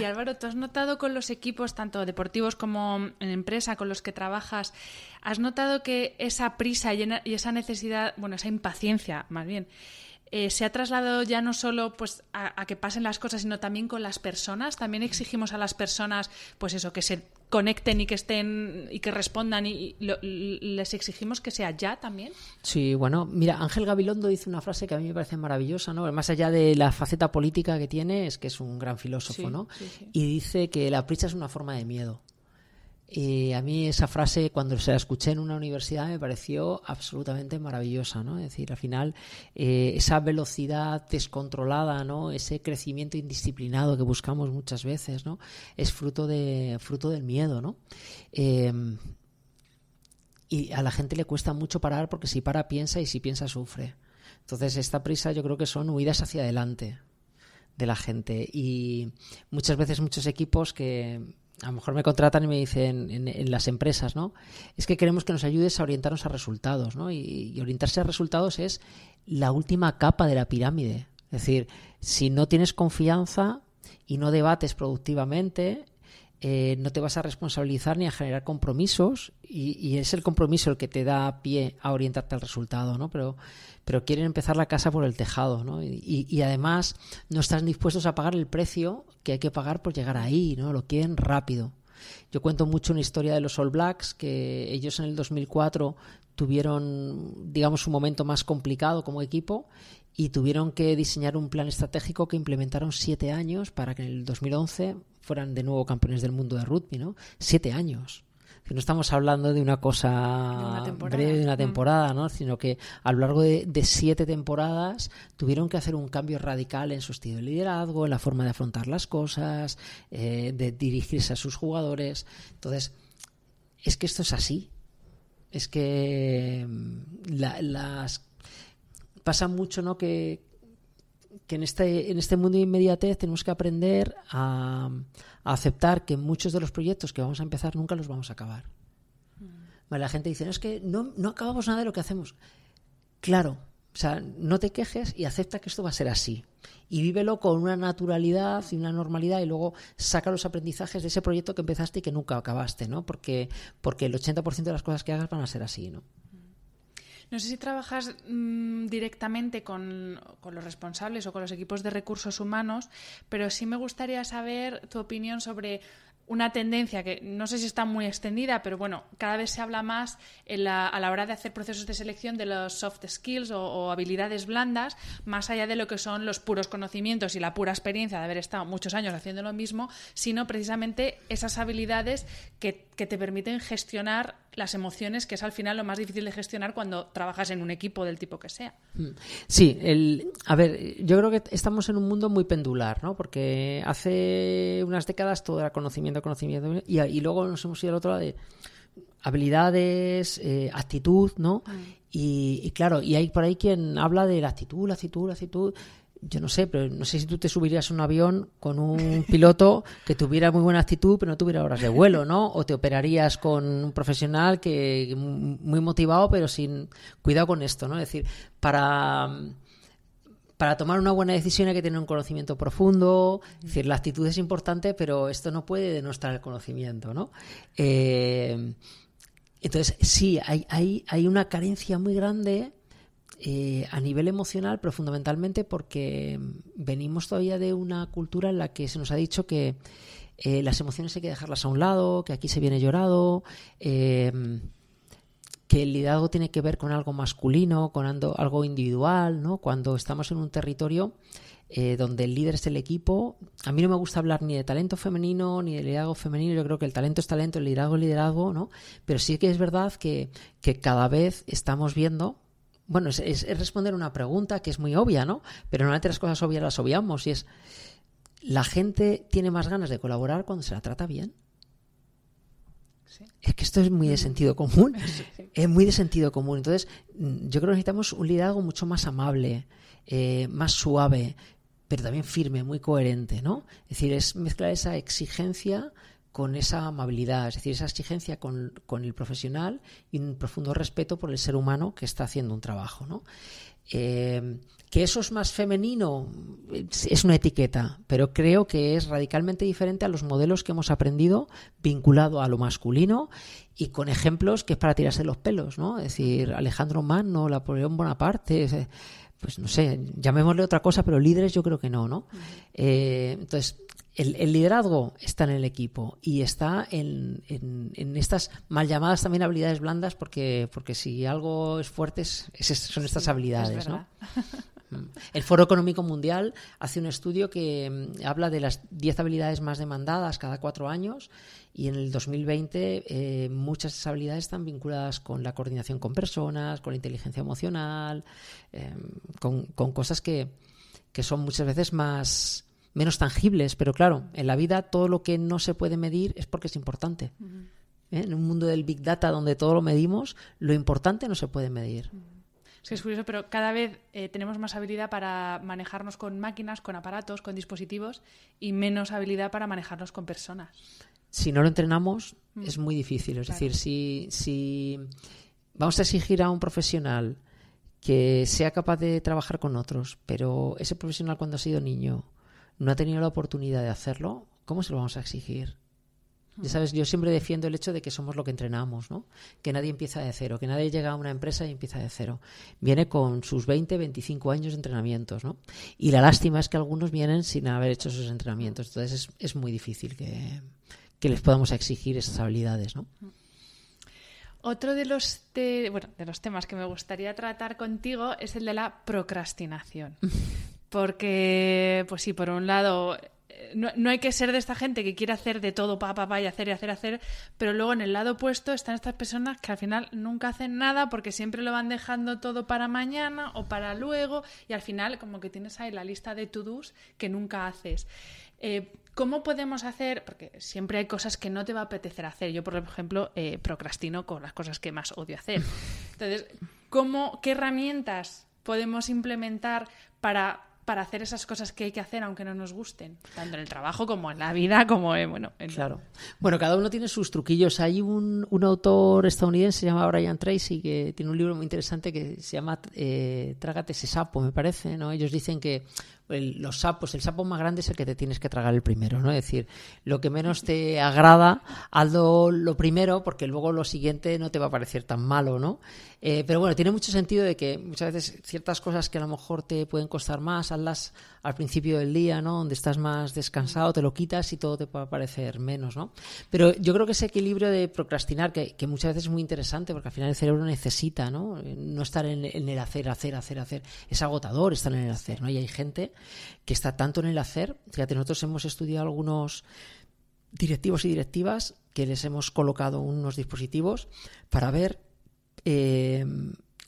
Speaker 1: y Álvaro, ¿tú has notado con los equipos, tanto deportivos como en empresa, con los que trabajas, has notado que esa prisa y esa necesidad, bueno, esa impaciencia, más bien, eh, se ha trasladado ya no solo pues a, que pasen las cosas, sino también con las personas. También exigimos a las personas, pues eso, que se conecten y que estén y que respondan y, les exigimos que sea ya también.
Speaker 2: Sí, bueno, mira, Ángel Gabilondo dice una frase que a mí me parece maravillosa, ¿no? Más allá de la faceta política que tiene, es que es un gran filósofo, ¿no? Y dice que la prisa es una forma de miedo. Y a mí esa frase, cuando se la escuché en una universidad, me pareció absolutamente maravillosa, ¿no? Es decir, al final, eh, esa velocidad descontrolada, ¿no? Ese crecimiento indisciplinado que buscamos muchas veces, ¿no? Es fruto, de, fruto del miedo, ¿no? Eh, y a la gente le cuesta mucho parar porque si para piensa y si piensa sufre. Entonces, esta prisa yo creo que son huidas hacia adelante de la gente y muchas veces muchos equipos que a lo mejor me contratan y me dicen en, las empresas, ¿no? Es que queremos que nos ayudes a orientarnos a resultados, ¿no? Y, orientarse a resultados es la última capa de la pirámide. Es decir, si no tienes confianza y no debates productivamente, eh, no te vas a responsabilizar ni a generar compromisos y, es el compromiso el que te da pie a orientarte al resultado, ¿no? Pero, pero quieren empezar la casa por el tejado, ¿no? Y, además no están dispuestos a pagar el precio que hay que pagar por llegar ahí, ¿no? Lo quieren rápido. Yo cuento mucho una historia de los All Blacks, que ellos en el 2004 tuvieron, digamos, un momento más complicado como equipo y tuvieron que diseñar un plan estratégico que implementaron siete años para que en el 2011 fueran de nuevo campeones del mundo de rugby, ¿no? Siete años. Que no estamos hablando de una cosa breve de una mm. temporada, ¿no? Sino que a lo largo de, siete temporadas tuvieron que hacer un cambio radical en su estilo de liderazgo, en la forma de afrontar las cosas, eh, de dirigirse a sus jugadores. Entonces, es que esto es así. Es que mm, las pasa mucho, ¿no? Que, que en este, en este mundo de inmediatez tenemos que aprender a, aceptar que muchos de los proyectos que vamos a empezar nunca los vamos a acabar. Mm. la gente dice, no, es que no, no acabamos nada de lo que hacemos. Claro, o sea, no te quejes y acepta que esto va a ser así. Y vívelo con una naturalidad y una normalidad y luego saca los aprendizajes de ese proyecto que empezaste y que nunca acabaste, ¿no? Porque, porque el 80% de las cosas que hagas van a ser así, ¿no?
Speaker 1: No sé si trabajas mm, directamente con, los responsables o con los equipos de recursos humanos, pero sí me gustaría saber tu opinión sobre una tendencia que no sé si está muy extendida, pero bueno, cada vez se habla más a la hora de hacer procesos de selección de los soft skills o, habilidades blandas, más allá de lo que son los puros conocimientos y la pura experiencia de haber estado muchos años haciendo lo mismo, sino precisamente esas habilidades que, te permiten gestionar las emociones, que es al final lo más difícil de gestionar cuando trabajas en un equipo del tipo que sea. Mm.
Speaker 2: Sí, el, a ver, yo creo que estamos en un mundo muy pendular, ¿no? Porque hace unas décadas todo era conocimiento conocimiento, y, luego nos hemos ido al otro lado de habilidades, eh, actitud, ¿no? Mm. Y, claro, y hay por ahí quien habla de la actitud, la actitud, la actitud. Yo no sé, pero no sé si tú te subirías a un avión con un [laughs] piloto que tuviera muy buena actitud, pero no tuviera horas de vuelo, ¿no? O te operarías con un profesional que muy motivado, pero sin cuidado con esto, ¿no? Es decir, para para tomar una buena decisión hay que tener un conocimiento profundo, es decir, la actitud es importante, pero esto no puede denostar el conocimiento, ¿no? Eh, entonces, sí, hay, hay, hay, una carencia muy grande eh, a nivel emocional, pero fundamentalmente porque venimos todavía de una cultura en la que se nos ha dicho que eh, las emociones hay que dejarlas a un lado, que aquí se viene llorado, que el liderazgo tiene que ver con algo masculino, con algo individual, ¿no? Cuando estamos en un territorio eh, donde el líder es el equipo, a mí no me gusta hablar ni de talento femenino ni de liderazgo femenino, yo creo que el talento es talento, el liderazgo es liderazgo, ¿no? Pero sí que es verdad que, cada vez estamos viendo bueno, es, es, responder una pregunta que es muy obvia, ¿no? Pero normalmente las cosas obvias las obviamos y es, ¿la gente tiene más ganas de colaborar cuando se la trata bien? Es que esto es muy de mm. sentido común. [laughs] Es muy de sentido común. Entonces, mm, yo creo que necesitamos un liderazgo mucho más amable, eh, más suave, pero también firme, muy coherente, ¿no? Es decir, es mezclar esa exigencia con esa amabilidad, es decir, esa exigencia con, el profesional y un profundo respeto por el ser humano que está haciendo un trabajo, ¿no? Eh, que eso es más femenino es una etiqueta, pero creo que es radicalmente diferente a los modelos que hemos aprendido vinculado a lo masculino y con ejemplos que es para tirarse los pelos, ¿no? Es decir, Alejandro Magno, Napoleón Bonaparte, pues no sé, llamémosle otra cosa, pero líderes yo creo que no, ¿no? Eh, entonces, el, liderazgo está en el equipo y está en, estas mal llamadas también habilidades blandas, porque, porque si algo es fuerte son estas habilidades, ¿no? Mm. El Foro Económico Mundial hace un estudio que mm, habla de las 10 habilidades más demandadas cada cuatro años y en el 2020 eh, muchas de esas habilidades están vinculadas con la coordinación con personas, con la inteligencia emocional, em, con, cosas que, que son muchas veces más menos tangibles, pero claro, en la vida todo lo que no se puede medir es porque es importante. ¿Eh? En un mundo del Big Data donde todo lo medimos, lo importante no se puede medir.
Speaker 1: Es que es curioso, pero cada vez eh, tenemos más habilidad para manejarnos con máquinas, con aparatos, con dispositivos y menos habilidad para manejarnos con personas.
Speaker 2: Si no lo entrenamos, mm. es muy difícil. Es decir, si, si vamos a exigir a un profesional que sea capaz de trabajar con otros, pero ese profesional cuando ha sido niño no ha tenido la oportunidad de hacerlo, ¿cómo se lo vamos a exigir? Ya sabes, yo siempre defiendo el hecho de que somos lo que entrenamos, ¿no? Que nadie empieza de cero, que nadie llega a una empresa y empieza de cero. Viene con sus 20, 25 años de entrenamientos, ¿no? Y la lástima es que algunos vienen sin haber hecho esos entrenamientos. Entonces es, muy difícil que, les podamos exigir esas habilidades, ¿no?
Speaker 1: Otro de los, bueno, de los temas que me gustaría tratar contigo es el de la procrastinación. [laughs] Porque, pues sí, por un lado, no, hay que ser de esta gente que quiere hacer de todo, pa, pa, pa, y hacer y hacer, hacer, pero luego en el lado opuesto están estas personas que al final nunca hacen nada porque siempre lo van dejando todo para mañana o para luego, y al final como que tienes ahí la lista de to-dos que nunca haces. Eh, ¿Cómo podemos hacer? Porque siempre hay cosas que no te va a apetecer hacer. Yo, por ejemplo, eh, procrastino con las cosas que más odio hacer. [laughs] Entonces, ¿cómo, ¿qué herramientas podemos implementar para para hacer esas cosas que hay que hacer aunque no nos gusten, tanto en el trabajo como en la vida, como en, bueno,
Speaker 2: claro. Bueno, cada uno tiene sus truquillos. Hay un, un, autor estadounidense, se llama Brian Tracy, que tiene un libro muy interesante que se llama eh, Trágate ese sapo, me parece, ¿no? Ellos dicen que los sapos, el sapo más grande es el que te tienes que tragar el primero, ¿no? Es decir, lo que menos te [laughs] agrada, hazlo lo primero, porque luego lo siguiente no te va a parecer tan malo, ¿no? Eh, pero bueno, tiene mucho sentido de que muchas veces ciertas cosas que a lo mejor te pueden costar más, hazlas al principio del día, ¿no? Donde estás más descansado, te lo quitas y todo te puede parecer menos, ¿no? Pero yo creo que ese equilibrio de procrastinar, que, muchas veces es muy interesante, porque al final el cerebro necesita, ¿no? No estar en, en el hacer, hacer, hacer, hacer. Es agotador estar en el hacer, ¿no? Y hay gente que está tanto en el hacer. Fíjate, nosotros hemos estudiado algunos directivos y directivas que les hemos colocado unos dispositivos para ver eh,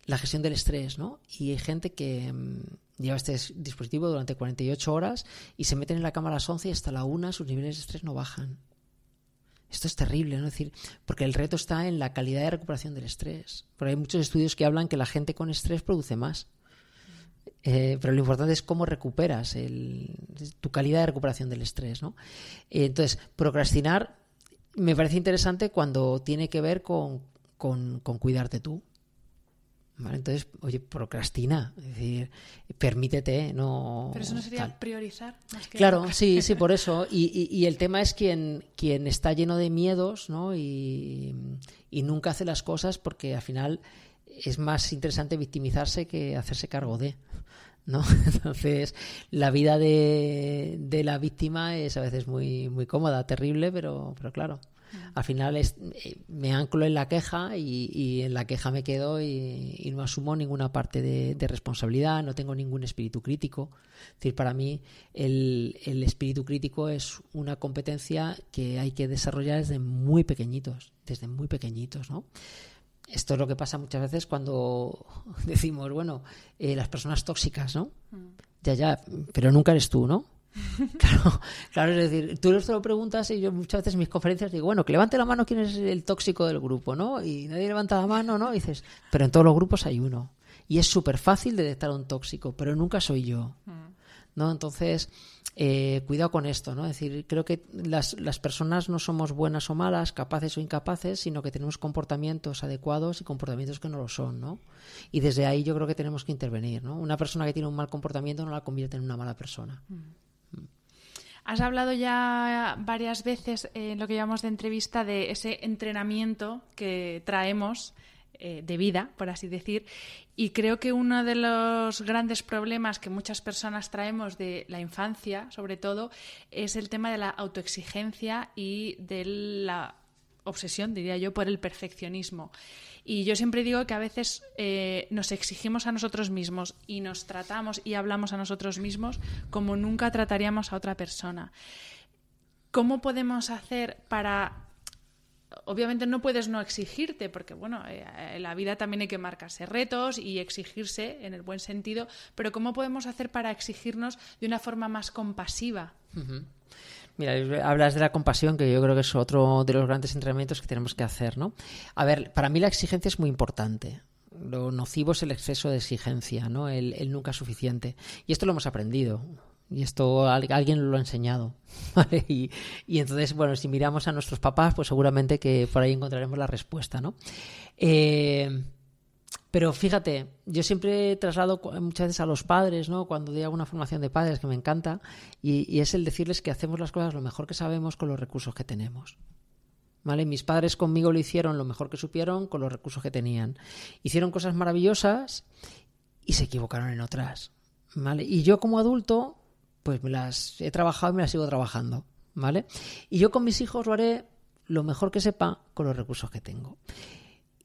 Speaker 2: la gestión del estrés, ¿no? Y hay gente que mm, lleva este dispositivo durante 48 horas y se meten en la cama a las 11 y hasta la 1 sus niveles de estrés no bajan. Esto es terrible, ¿no? Decir, porque el reto está en la calidad de recuperación del estrés. Porque hay muchos estudios que hablan que la gente con estrés produce más. Eh, pero lo importante es cómo recuperas tu calidad de recuperación del estrés. ¿no? Eh, entonces, procrastinar me parece interesante cuando tiene que ver con, cuidarte tú. Entonces, oye, procrastina, es decir, permítete, no.
Speaker 1: Pero eso no sería priorizar.
Speaker 2: claro, sí, sí, por eso. Y, el tema es quien, quien está lleno de miedos, ¿no? Y, y nunca hace las cosas porque al final es más interesante victimizarse que hacerse cargo de. ¿no? [laughs] Entonces, la vida de, de, la víctima es a veces muy, muy cómoda, terrible, pero, pero claro. Al final es, eh, me anclo en la queja y, en la queja me quedo y, no asumo ninguna parte de, responsabilidad, no tengo ningún espíritu crítico. Es decir, para mí el, el espíritu crítico es una competencia que hay que desarrollar desde muy pequeñitos, desde muy pequeñitos, ¿no? Esto es lo que pasa muchas veces cuando [laughs] decimos, bueno, eh, las personas tóxicas, ¿no? Mm. Ya, ya, pero nunca eres tú, ¿no? [laughs] claro, claro, es decir, tú lo preguntas y yo muchas veces en mis conferencias digo, bueno, que levante la mano quién es el tóxico del grupo, ¿no? Y nadie levanta la mano, ¿no? Y dices, pero en todos los grupos hay uno. Y es súper fácil detectar a un tóxico, pero nunca soy yo. Mm. ¿no? Entonces, eh, cuidado con esto, ¿no? Es decir, creo que las, las, personas no somos buenas o malas, capaces o incapaces, sino que tenemos comportamientos adecuados y comportamientos que no lo son, ¿no? Y desde ahí yo creo que tenemos que intervenir, ¿no? Una persona que tiene un mal comportamiento no la convierte en una mala persona. Mm.
Speaker 1: Has hablado ya varias veces en lo que llamamos de entrevista de ese entrenamiento que traemos eh, de vida, por así decir. Y creo que uno de los grandes problemas que muchas personas traemos de la infancia, sobre todo, es el tema de la autoexigencia y de la obsesión, diría yo, por el perfeccionismo. Y yo siempre digo que a veces eh, nos exigimos a nosotros mismos y nos tratamos y hablamos a nosotros mismos como nunca trataríamos a otra persona. ¿Cómo podemos hacer para obviamente no puedes no exigirte, porque bueno, en eh, la vida también hay que marcarse retos y exigirse en el buen sentido, pero ¿cómo podemos hacer para exigirnos de una forma más compasiva?
Speaker 2: Mira, hablas de la compasión, que yo creo que es otro de los grandes entrenamientos que tenemos que hacer, ¿no? A ver, para mí la exigencia es muy importante. Lo nocivo es el exceso de exigencia, ¿no? El, nunca suficiente. Y esto lo hemos aprendido. Y esto alguien lo ha enseñado. [laughs] Y, entonces, bueno, si miramos a nuestros papás, pues seguramente que por ahí encontraremos la respuesta, ¿no? Eh, pero fíjate, yo siempre traslado muchas veces a los padres, ¿no? Cuando doy alguna formación de padres que me encanta, y, es el decirles que hacemos las cosas lo mejor que sabemos con los recursos que tenemos. ¿Vale? Mis padres conmigo lo hicieron lo mejor que supieron con los recursos que tenían. Hicieron cosas maravillosas y se equivocaron en otras. ¿Vale? Y yo como adulto pues me las he trabajado y me las sigo trabajando, ¿vale? Y yo con mis hijos lo haré lo mejor que sepa con los recursos que tengo.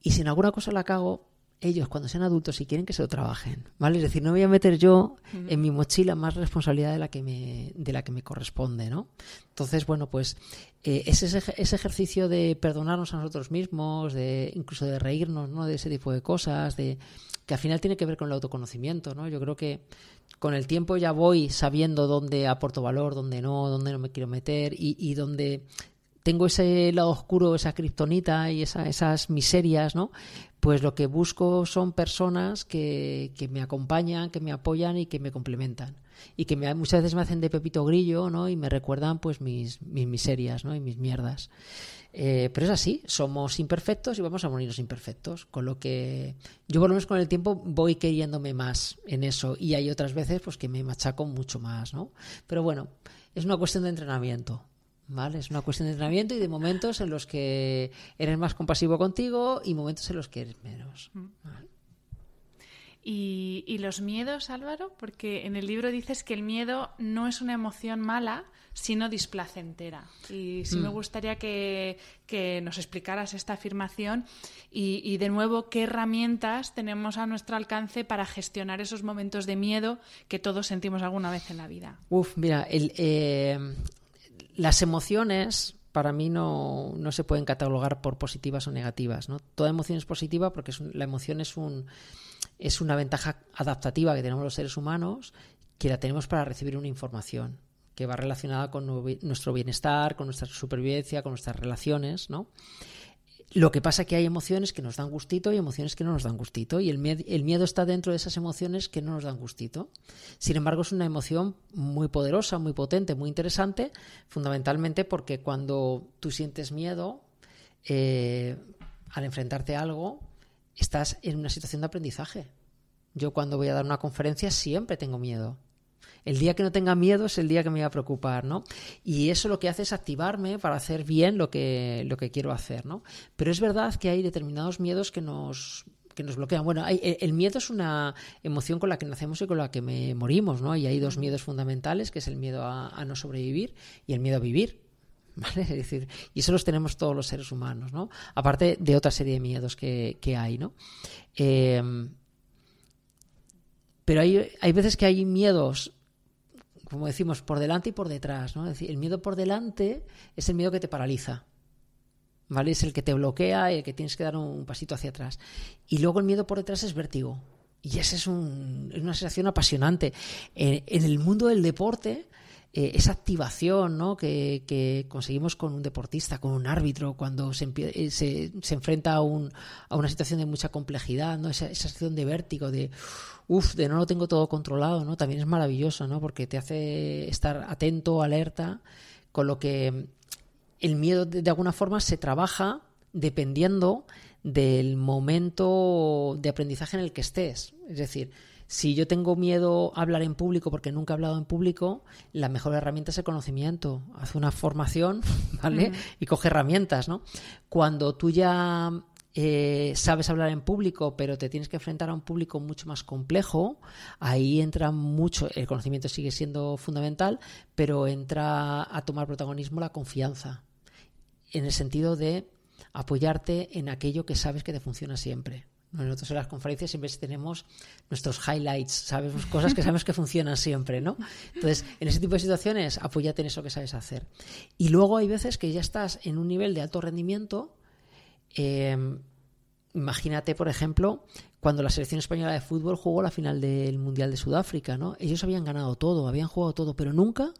Speaker 2: Y si en alguna cosa la cago, ellos cuando sean adultos si quieren que se lo trabajen, ¿vale? Es decir, no voy a meter yo en mi mochila más responsabilidad de la que me, de la que me corresponde, ¿no? Entonces, bueno, pues eh, ese, ese ejercicio de perdonarnos a nosotros mismos, de incluso de reírnos, ¿no? De ese tipo de cosas, de que al final tiene que ver con el autoconocimiento, ¿no? Yo creo que con el tiempo ya voy sabiendo dónde aporto valor, dónde no, dónde no me quiero meter y, y dónde tengo ese lado oscuro, esa kriptonita y esas miserias, ¿no? Pues lo que busco son personas que, que, me acompañan, que me apoyan y que me complementan. Y que me, muchas veces me hacen de pepito grillo, ¿no? Y me recuerdan pues mis, mis miserias, ¿no? Y mis mierdas. Eh, pero es así, somos imperfectos y vamos a morirnos imperfectos. Con lo que yo por lo menos con el tiempo voy queriéndome más en eso. Y hay otras veces pues que me machaco mucho más, ¿no? Pero bueno, es una cuestión de entrenamiento. ¿Vale? Es una cuestión de entrenamiento y de momentos en los que eres más compasivo contigo y momentos en los que eres menos. Mm.
Speaker 1: ¿Y, ¿Y, los miedos, Álvaro? Porque en el libro dices que el miedo no es una emoción mala, sino displacentera. Y sí me mm. gustaría que, que, nos explicaras esta afirmación y, y, de nuevo, qué herramientas tenemos a nuestro alcance para gestionar esos momentos de miedo que todos sentimos alguna vez en la vida.
Speaker 2: Uf, mira, el, eh, las emociones para mí no, no, se pueden catalogar por positivas o negativas. ¿no? Toda emoción es positiva porque es la emoción es, un, es una ventaja adaptativa que tenemos los seres humanos que la tenemos para recibir una información que va relacionada con nuestro bienestar, con nuestra supervivencia, con nuestras relaciones, ¿no? Lo que pasa es que hay emociones que nos dan gustito y emociones que no nos dan gustito. Y el, miedo está dentro de esas emociones que no nos dan gustito. Sin embargo, es una emoción muy poderosa, muy potente, muy interesante, fundamentalmente porque cuando tú sientes miedo, eh, al enfrentarte a algo, estás en una situación de aprendizaje. Yo cuando voy a dar una conferencia siempre tengo miedo. El día que no tenga miedo es el día que me voy a preocupar, ¿no? Y eso lo que hace es activarme para hacer bien lo que, lo que quiero hacer, ¿no? Pero es verdad que hay determinados miedos que nos que nos bloquean. Bueno, el miedo es una emoción con la que nacemos y con la que me morimos, ¿no? Y hay dos miedos fundamentales, que es el miedo a, no sobrevivir y el miedo a vivir. [laughs] ¿Vale? Es decir, y eso los tenemos todos los seres humanos, ¿no? Aparte de otra serie de miedos que, que hay, ¿no? Eh, pero hay, hay veces que hay miedos como decimos, por delante y por detrás. ¿no? Es decir, el miedo por delante es el miedo que te paraliza. ¿Vale? Es el que te bloquea y el que tienes que dar un pasito hacia atrás. Y luego el miedo por detrás es vértigo. Y esa es, un, es una sensación apasionante. En, el mundo del deporte, eh, esa activación ¿no? que, conseguimos con un deportista, con un árbitro, cuando se, eh, se, se enfrenta a, un, a, una situación de mucha complejidad, ¿no? esa, esa situación de vértigo, de uff, de no lo tengo todo controlado, ¿no? también es maravilloso, ¿no? porque te hace estar atento, alerta, con lo que el miedo de alguna forma se trabaja dependiendo del momento de aprendizaje en el que estés. Es decir, si yo tengo miedo a hablar en público porque nunca he hablado en público, la mejor herramienta es el conocimiento. Haz una formación, [laughs] ¿vale? Y coge herramientas, ¿no? Cuando tú ya eh, sabes hablar en público, pero te tienes que enfrentar a un público mucho más complejo, ahí entra mucho, el conocimiento sigue siendo fundamental, pero entra a tomar protagonismo la confianza, en el sentido de apoyarte en aquello que sabes que te funciona siempre. Nosotros en las conferencias siempre tenemos nuestros highlights, sabemos cosas que sabemos que funcionan siempre, ¿no? Entonces, en ese tipo de situaciones, apóyate en eso que sabes hacer. Y luego hay veces que ya estás en un nivel de alto rendimiento. Em, imagínate, por ejemplo, cuando la selección española de fútbol jugó la final del Mundial de Sudáfrica, ¿no? Ellos habían ganado todo, habían jugado todo, pero nunca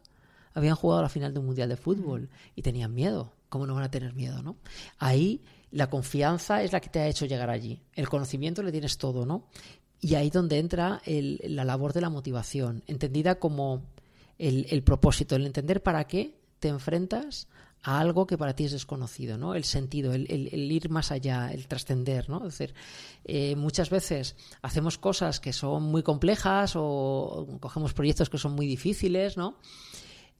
Speaker 2: habían jugado la final de un Mundial de Fútbol y tenían miedo. ¿Cómo no van a tener miedo, no? Ahí la confianza es la que te ha hecho llegar allí. El conocimiento le tienes todo, ¿no? Y ahí donde entra la labor de la motivación, entendida como el, propósito, el entender para qué te enfrentas a algo que para ti es desconocido, ¿no? El sentido, el, ir más allá, el trascender, ¿no? Es decir, eh, muchas veces hacemos cosas que son muy complejas o cogemos proyectos que son muy difíciles, ¿no?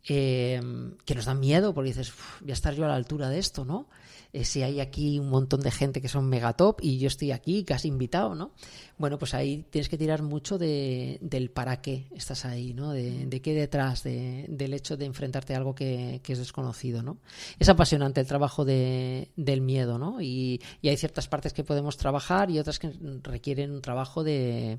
Speaker 2: Eh, que nos dan miedo porque dices, voy a estar yo a la altura de esto, ¿no? Eh, si hay aquí un montón de gente que son megatop y yo estoy aquí casi invitado, ¿no? Bueno, pues ahí tienes que tirar mucho de, del para qué estás ahí, ¿no? De, qué detrás del hecho de enfrentarte a algo que, es desconocido, ¿no? Es apasionante el trabajo de, del miedo, ¿no? Y, hay ciertas partes que podemos trabajar y otras que requieren un trabajo de,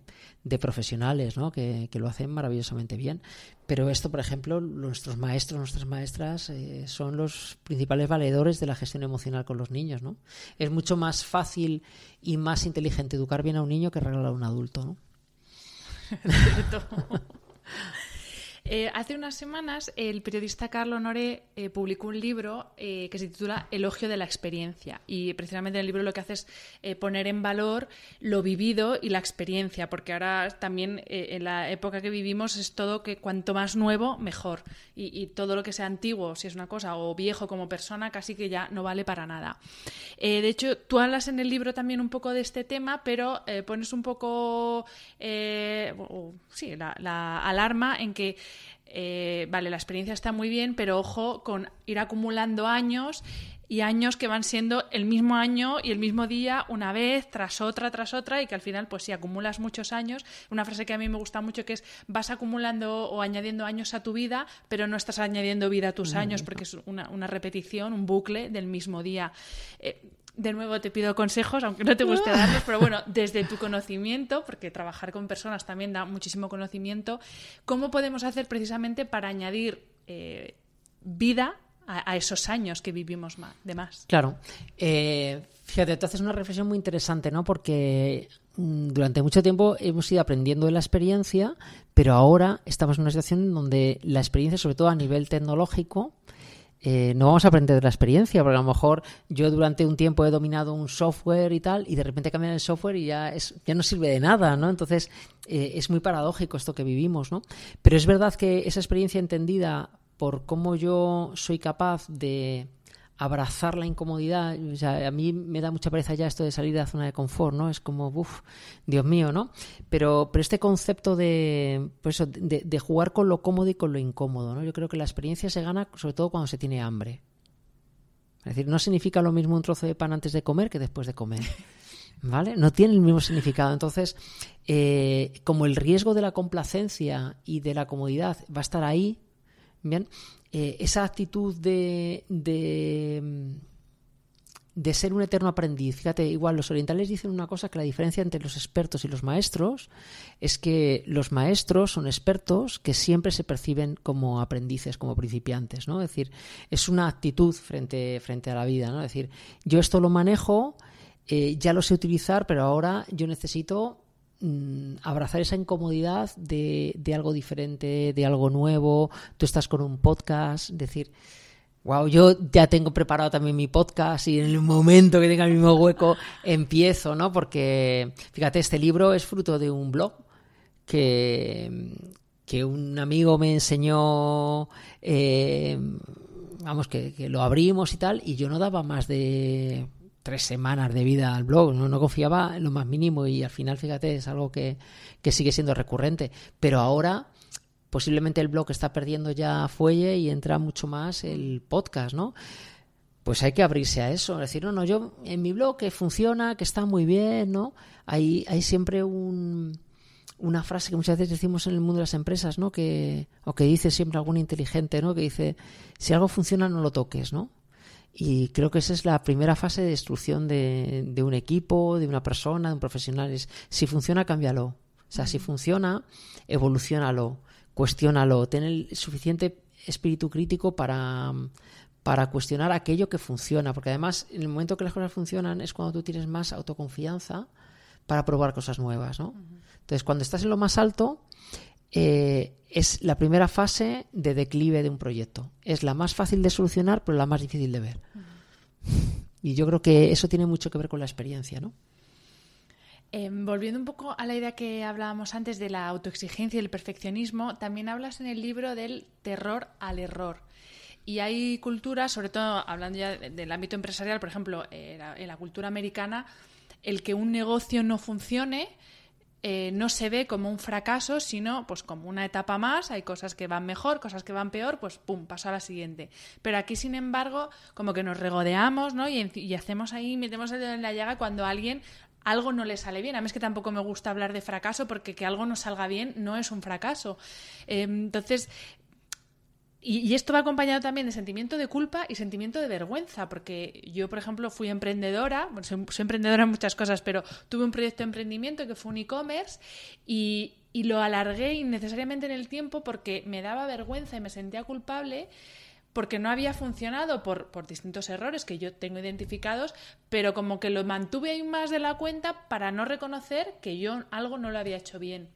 Speaker 2: profesionales, ¿no? Que, lo hacen maravillosamente bien. Pero esto, por ejemplo, nuestros maestros, nuestras maestras eh, son los principales valedores de la gestión emocional con los niños, ¿no? Es mucho más fácil y más inteligente educar bien a un niño que regalar a un adulto, ¿no? [laughs]
Speaker 1: Eh, hace unas semanas el periodista Carlo Nore eh, publicó un libro eh, que se titula Elogio de la experiencia y precisamente el libro lo que hace es poner en valor lo vivido y la experiencia porque ahora también en la época que vivimos es todo que cuanto más nuevo mejor y, todo lo que sea antiguo si es una cosa o viejo como persona casi que ya no vale para nada. de hecho tú hablas en el libro también un poco de este tema pero pones un poco sí la alarma en que eh, vale, la experiencia está muy bien, pero ojo con ir acumulando años y años que van siendo el mismo año y el mismo día una vez tras otra tras otra y que al final pues si acumulas muchos años una frase que a mí me gusta mucho que es vas acumulando o añadiendo años a tu vida pero no estás añadiendo vida a tus años porque es una, repetición un bucle del mismo día. Eh, de nuevo te pido consejos, aunque no te guste darlos, pero bueno, desde tu conocimiento, porque trabajar con personas también da muchísimo conocimiento, ¿cómo podemos hacer precisamente para añadir eh, vida a, esos años que vivimos más, de más?
Speaker 2: Claro. Eh, fíjate, tú haces una reflexión muy interesante, ¿no? Porque mm, durante mucho tiempo hemos ido aprendiendo de la experiencia, pero ahora estamos en una situación donde la experiencia, sobre todo a nivel tecnológico, eh, no vamos a aprender de la experiencia, porque a lo mejor yo durante un tiempo he dominado un software y tal, y de repente cambian el software y ya, es, ya no sirve de nada, ¿no? Entonces eh, es muy paradójico esto que vivimos, ¿no? Pero es verdad que esa experiencia entendida por cómo yo soy capaz de abrazar la incomodidad. a mí me da mucha pereza ya esto de salir de la zona de confort, ¿no? Es como, uff, Dios mío, ¿no? Pero, pero este concepto de, pues de, de, jugar con lo cómodo y con lo incómodo, ¿no? Yo creo que la experiencia se gana sobre todo cuando se tiene hambre. Es decir, no significa lo mismo un trozo de pan antes de comer que después de comer. [laughs] ¿Vale? No tiene el mismo significado. Entonces, eh, como el riesgo de la complacencia y de la comodidad va a estar ahí, bien, eh, esa actitud de, de, ser un eterno aprendiz. Fíjate, igual los orientales dicen una cosa que la diferencia entre los expertos y los maestros es que los maestros son expertos que siempre se perciben como aprendices, como principiantes, ¿no? Es decir, es una actitud frente, frente a la vida, ¿no? Es decir, yo esto lo manejo, eh, ya lo sé utilizar, pero ahora yo necesito mm, abrazar esa incomodidad de, de, algo diferente, de algo nuevo. Tú estás con un podcast, decir, wow, yo ya tengo preparado también mi podcast y en el momento que tenga el mismo hueco [laughs] empiezo, ¿no? Porque, fíjate, este libro es fruto de un blog que, que un amigo me enseñó, eh, vamos, que, que, lo abrimos y tal, y yo no daba más de tres semanas de vida al blog, no, no confiaba en lo más mínimo y al final, fíjate, es algo que, que sigue siendo recurrente. Pero ahora posiblemente el blog está perdiendo ya fuelle y entra mucho más el podcast, ¿no? Pues hay que abrirse a eso, decir, no, no, yo en mi blog que funciona, que está muy bien, ¿no? Hay, hay siempre un, una frase que muchas veces decimos en el mundo de las empresas, ¿no? Que, o que dice siempre algún inteligente, ¿no? Que dice, si algo funciona, no lo toques, ¿no? Y creo que esa es la primera fase de destrucción de, de un equipo, de una persona, de un profesional. Es, si funciona, cámbialo. O sea, si funciona, evolucionalo cuestiónalo, ten el suficiente espíritu crítico para, para cuestionar aquello que funciona, porque además en el momento que las cosas funcionan es cuando tú tienes más autoconfianza para probar cosas nuevas, ¿no? Entonces, cuando estás en lo más alto, eh, es la primera fase de declive de un proyecto. Es la más fácil de solucionar, pero la más difícil de ver. Y yo creo que eso tiene mucho que ver con la experiencia, ¿no?
Speaker 1: Eh, volviendo un poco a la idea que hablábamos antes de la autoexigencia y el perfeccionismo, también hablas en el libro del terror al error. Y hay culturas, sobre todo hablando ya del ámbito empresarial, por ejemplo, en la, cultura americana, el que un negocio no funcione eh, no se ve como un fracaso, sino pues como una etapa más. Hay cosas que van mejor, cosas que van peor, pues pum, paso a la siguiente. Pero aquí, sin embargo, como que nos regodeamos, ¿no? Y, hacemos ahí, metemos el dedo en la llaga cuando alguien algo no le sale bien. A mí es que tampoco me gusta hablar de fracaso porque que algo no salga bien no es un fracaso. Em, entonces, y, esto va acompañado también de sentimiento de culpa y sentimiento de vergüenza, porque yo, por ejemplo, fui emprendedora, bueno, soy, emprendedora en muchas cosas, pero tuve un proyecto de emprendimiento que fue un e-commerce y, y lo alargué innecesariamente en el tiempo porque me daba vergüenza y me sentía culpable porque no había funcionado por, por, distintos errores que yo tengo identificados, pero como que lo mantuve ahí más de la cuenta para no reconocer que yo algo no lo había hecho bien.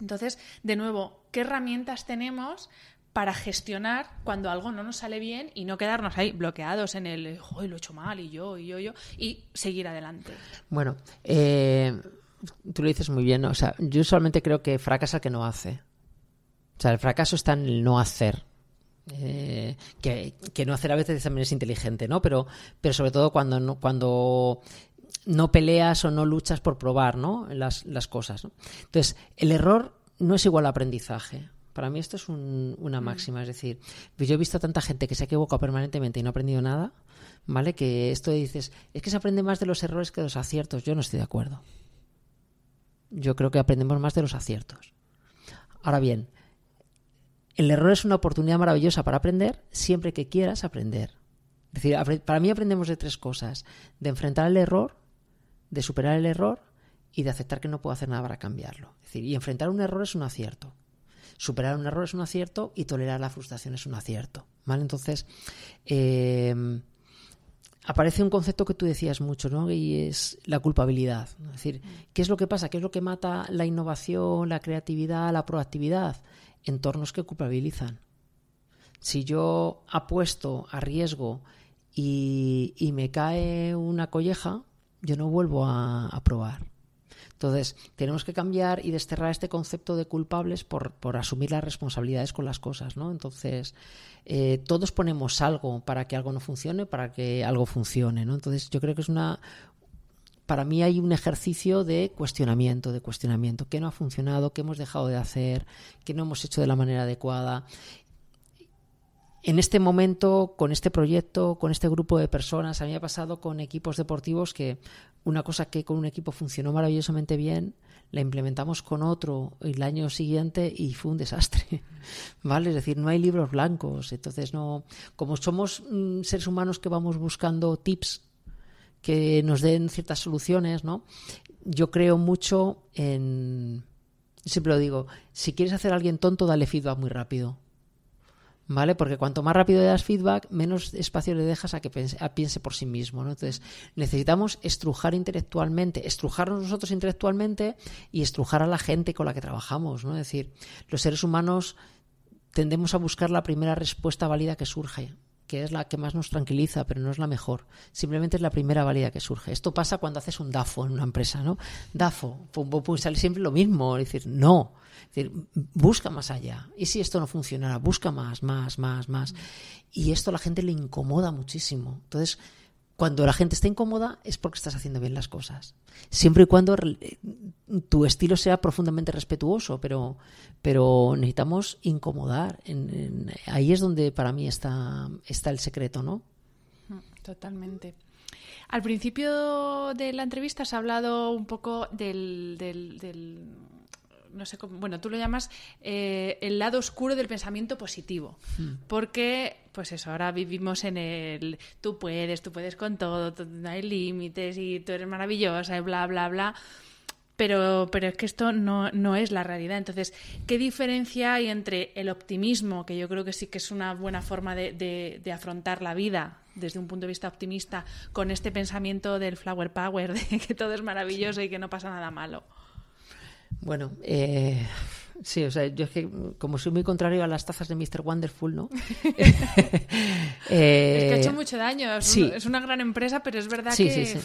Speaker 1: Entonces, de nuevo, ¿qué herramientas tenemos para gestionar cuando algo no nos sale bien y no quedarnos ahí bloqueados en el, Joder, lo he hecho mal y yo, y yo, y yo, y seguir adelante?
Speaker 2: Bueno, eh, tú lo dices muy bien, o sea, yo solamente creo que fracasa el que no hace. O sea, el fracaso está en el no hacer. Eh, que, no hacer a veces también es inteligente, ¿no? Pero, pero sobre todo cuando no, cuando no peleas o no luchas por probar, ¿no? Las, cosas. Entonces, el error no es igual a aprendizaje. Para mí esto es una mm. máxima, es decir, yo he visto a tanta gente que se ha equivocado permanentemente y no ha aprendido nada, ¿vale? Que esto dices, es que se aprende más de los errores que de los aciertos. Yo no estoy de acuerdo. Yo creo que aprendemos más de los aciertos. Ahora bien, el error es una oportunidad maravillosa para aprender siempre que quieras aprender. Es decir, para mí aprendemos de tres cosas. De enfrentar el error, de superar el error y de aceptar que no puedo hacer nada para cambiarlo. Es decir, y enfrentar un error es un acierto. Superar un error es un acierto y tolerar la frustración es un acierto. ¿Vale? Entonces, em, aparece un concepto que tú decías mucho, ¿no? Y es la culpabilidad. Es decir, ¿qué es lo que pasa? ¿Qué es lo que mata la innovación, la creatividad, la proactividad? entornos que culpabilizan. Si yo apuesto a riesgo y, me cae una colleja, yo no vuelvo a, probar. Entonces, tenemos que cambiar y desterrar este concepto de culpables por, asumir las responsabilidades con las cosas, ¿no? Entonces, eh, todos ponemos algo para que algo no funcione, para que algo funcione, ¿no? Entonces, yo creo que es una, para mí hay un ejercicio de cuestionamiento, de cuestionamiento. ¿Qué no ha funcionado? ¿Qué hemos dejado de hacer? ¿Qué no hemos hecho de la manera adecuada? En este momento, con este proyecto, con este grupo de personas, a mí me ha pasado con equipos deportivos que una cosa que con un equipo funcionó maravillosamente bien, la implementamos con otro el año siguiente y fue un desastre. [laughs] ¿Vale? Es decir, no hay libros blancos. Entonces, no. Como somos mm, seres humanos que vamos buscando tips que nos den ciertas soluciones, ¿no? Yo creo mucho en... Siempre lo digo, si quieres hacer a alguien tonto, dale feedback muy rápido. ¿Vale? Porque cuanto más rápido le das feedback, menos espacio le dejas a que piense, por sí mismo, ¿no? Entonces, necesitamos estrujar intelectualmente, estrujarnos nosotros intelectualmente y estrujar a la gente con la que trabajamos, ¿no? Es decir, los seres humanos tendemos a buscar la primera respuesta válida que surge que es la que más nos tranquiliza, pero no es la mejor. Simplemente es la primera válida que surge. Esto pasa cuando haces un DAFO en una empresa, ¿no? DAFO, pum, pum, sale siempre lo mismo. Es decir, no. Es decir, busca más allá. ¿Y si esto no funcionara? Busca más, más, más, más. Y esto a la gente le incomoda muchísimo. Entonces, cuando la gente está incómoda es porque estás haciendo bien las cosas. Siempre y cuando eh, tu estilo sea profundamente respetuoso, pero, pero necesitamos incomodar. ahí es donde para mí está, está el secreto, ¿no?
Speaker 1: Totalmente. Al principio de la entrevista has hablado un poco del no sé cómo, bueno, tú lo llamas eh, el lado oscuro del pensamiento positivo. Hmm. Porque, pues eso, ahora vivimos en el tú puedes, tú puedes con todo, no hay límites y tú eres maravillosa y bla, bla, bla. Pero, pero es que esto no, no es la realidad. Entonces, ¿qué diferencia hay entre el optimismo, que yo creo que sí que es una buena forma de, de afrontar la vida desde un punto de vista optimista, con este pensamiento del flower power, [laughs] de que todo es maravilloso y que no pasa nada malo?
Speaker 2: Bueno, eh, [laughs] sí, o sea, yo es que como soy muy contrario a las tazas de Mr. Wonderful, ¿no? [laughs]
Speaker 1: Eh, es que ha hecho mucho daño. Es, es, una gran empresa, pero es verdad que. Sí,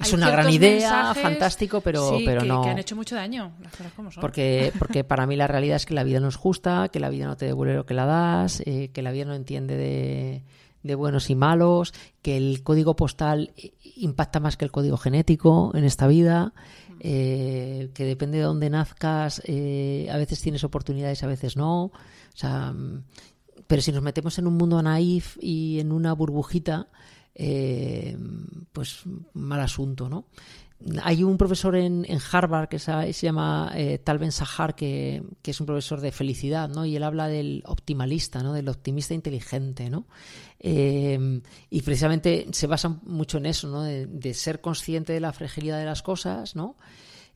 Speaker 2: es una gran idea, fantástico, pero, pero no.
Speaker 1: que han hecho mucho daño, las cosas como son.
Speaker 2: Porque, porque para mí la realidad es que la vida no es justa, que la vida no te devuelve lo que la das, eh, que la vida no entiende de de buenos y malos, que el código postal impacta más que el código genético en esta vida, eh, que depende de dónde nazcas, eh, a veces tienes oportunidades, a veces no. O sea, pero si nos metemos en un mundo naif y en una burbujita, eh, pues mal asunto, ¿no? Hay un profesor en, Harvard que se, llama eh, Tal Ben Sahar, que, es un profesor de felicidad, ¿no? Y él habla del optimalista, ¿no? Del optimista inteligente, ¿no? Eh, y precisamente se basa mucho en eso, ¿no? De, ser consciente de la fragilidad de las cosas, ¿no?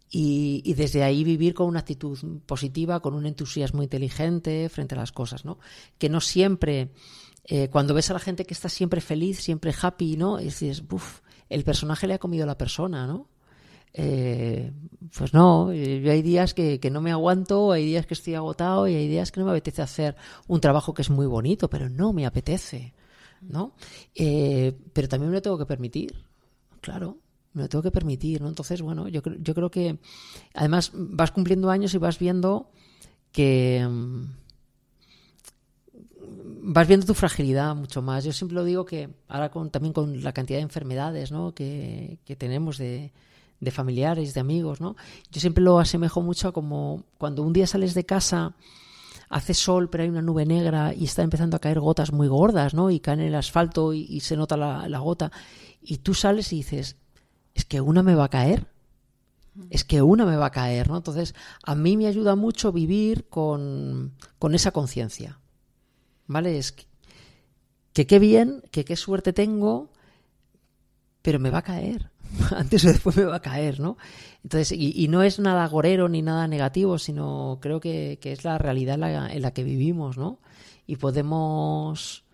Speaker 2: Y, desde ahí vivir con una actitud positiva, con un entusiasmo inteligente frente a las cosas, ¿no? Que no siempre, eh, cuando ves a la gente que está siempre feliz, siempre happy, ¿no? Dices, uff, el personaje le ha comido a la persona, ¿no? Eh, pues no, yo hay días que, no me aguanto, hay días que estoy agotado y hay días que no me apetece hacer un trabajo que es muy bonito, pero no me apetece, ¿no? Eh, pero también me lo tengo que permitir, claro, me lo tengo que permitir, ¿no? Entonces, bueno, yo, yo creo que además vas cumpliendo años y vas viendo que mm, vas viendo tu fragilidad mucho más. Yo siempre lo digo que ahora con, también con la cantidad de enfermedades ¿no? que, que tenemos de, de familiares, de amigos, ¿no? Yo siempre lo asemejo mucho a como cuando un día sales de casa, hace sol, pero hay una nube negra y está empezando a caer gotas muy gordas, ¿no? Y caen en el asfalto y, se nota la, gota. Y tú sales y dices, es que una me va a caer. Es que una me va a caer, ¿no? Entonces, a mí me ayuda mucho vivir con, con esa conciencia. ¿Vale? Es que, que qué bien, que qué suerte tengo, pero me va a caer. [laughs] antes o después me va a caer, ¿no? Entonces, y, no es nada gorero ni nada negativo, sino creo que, es la realidad en la, que vivimos, ¿no? Y podemos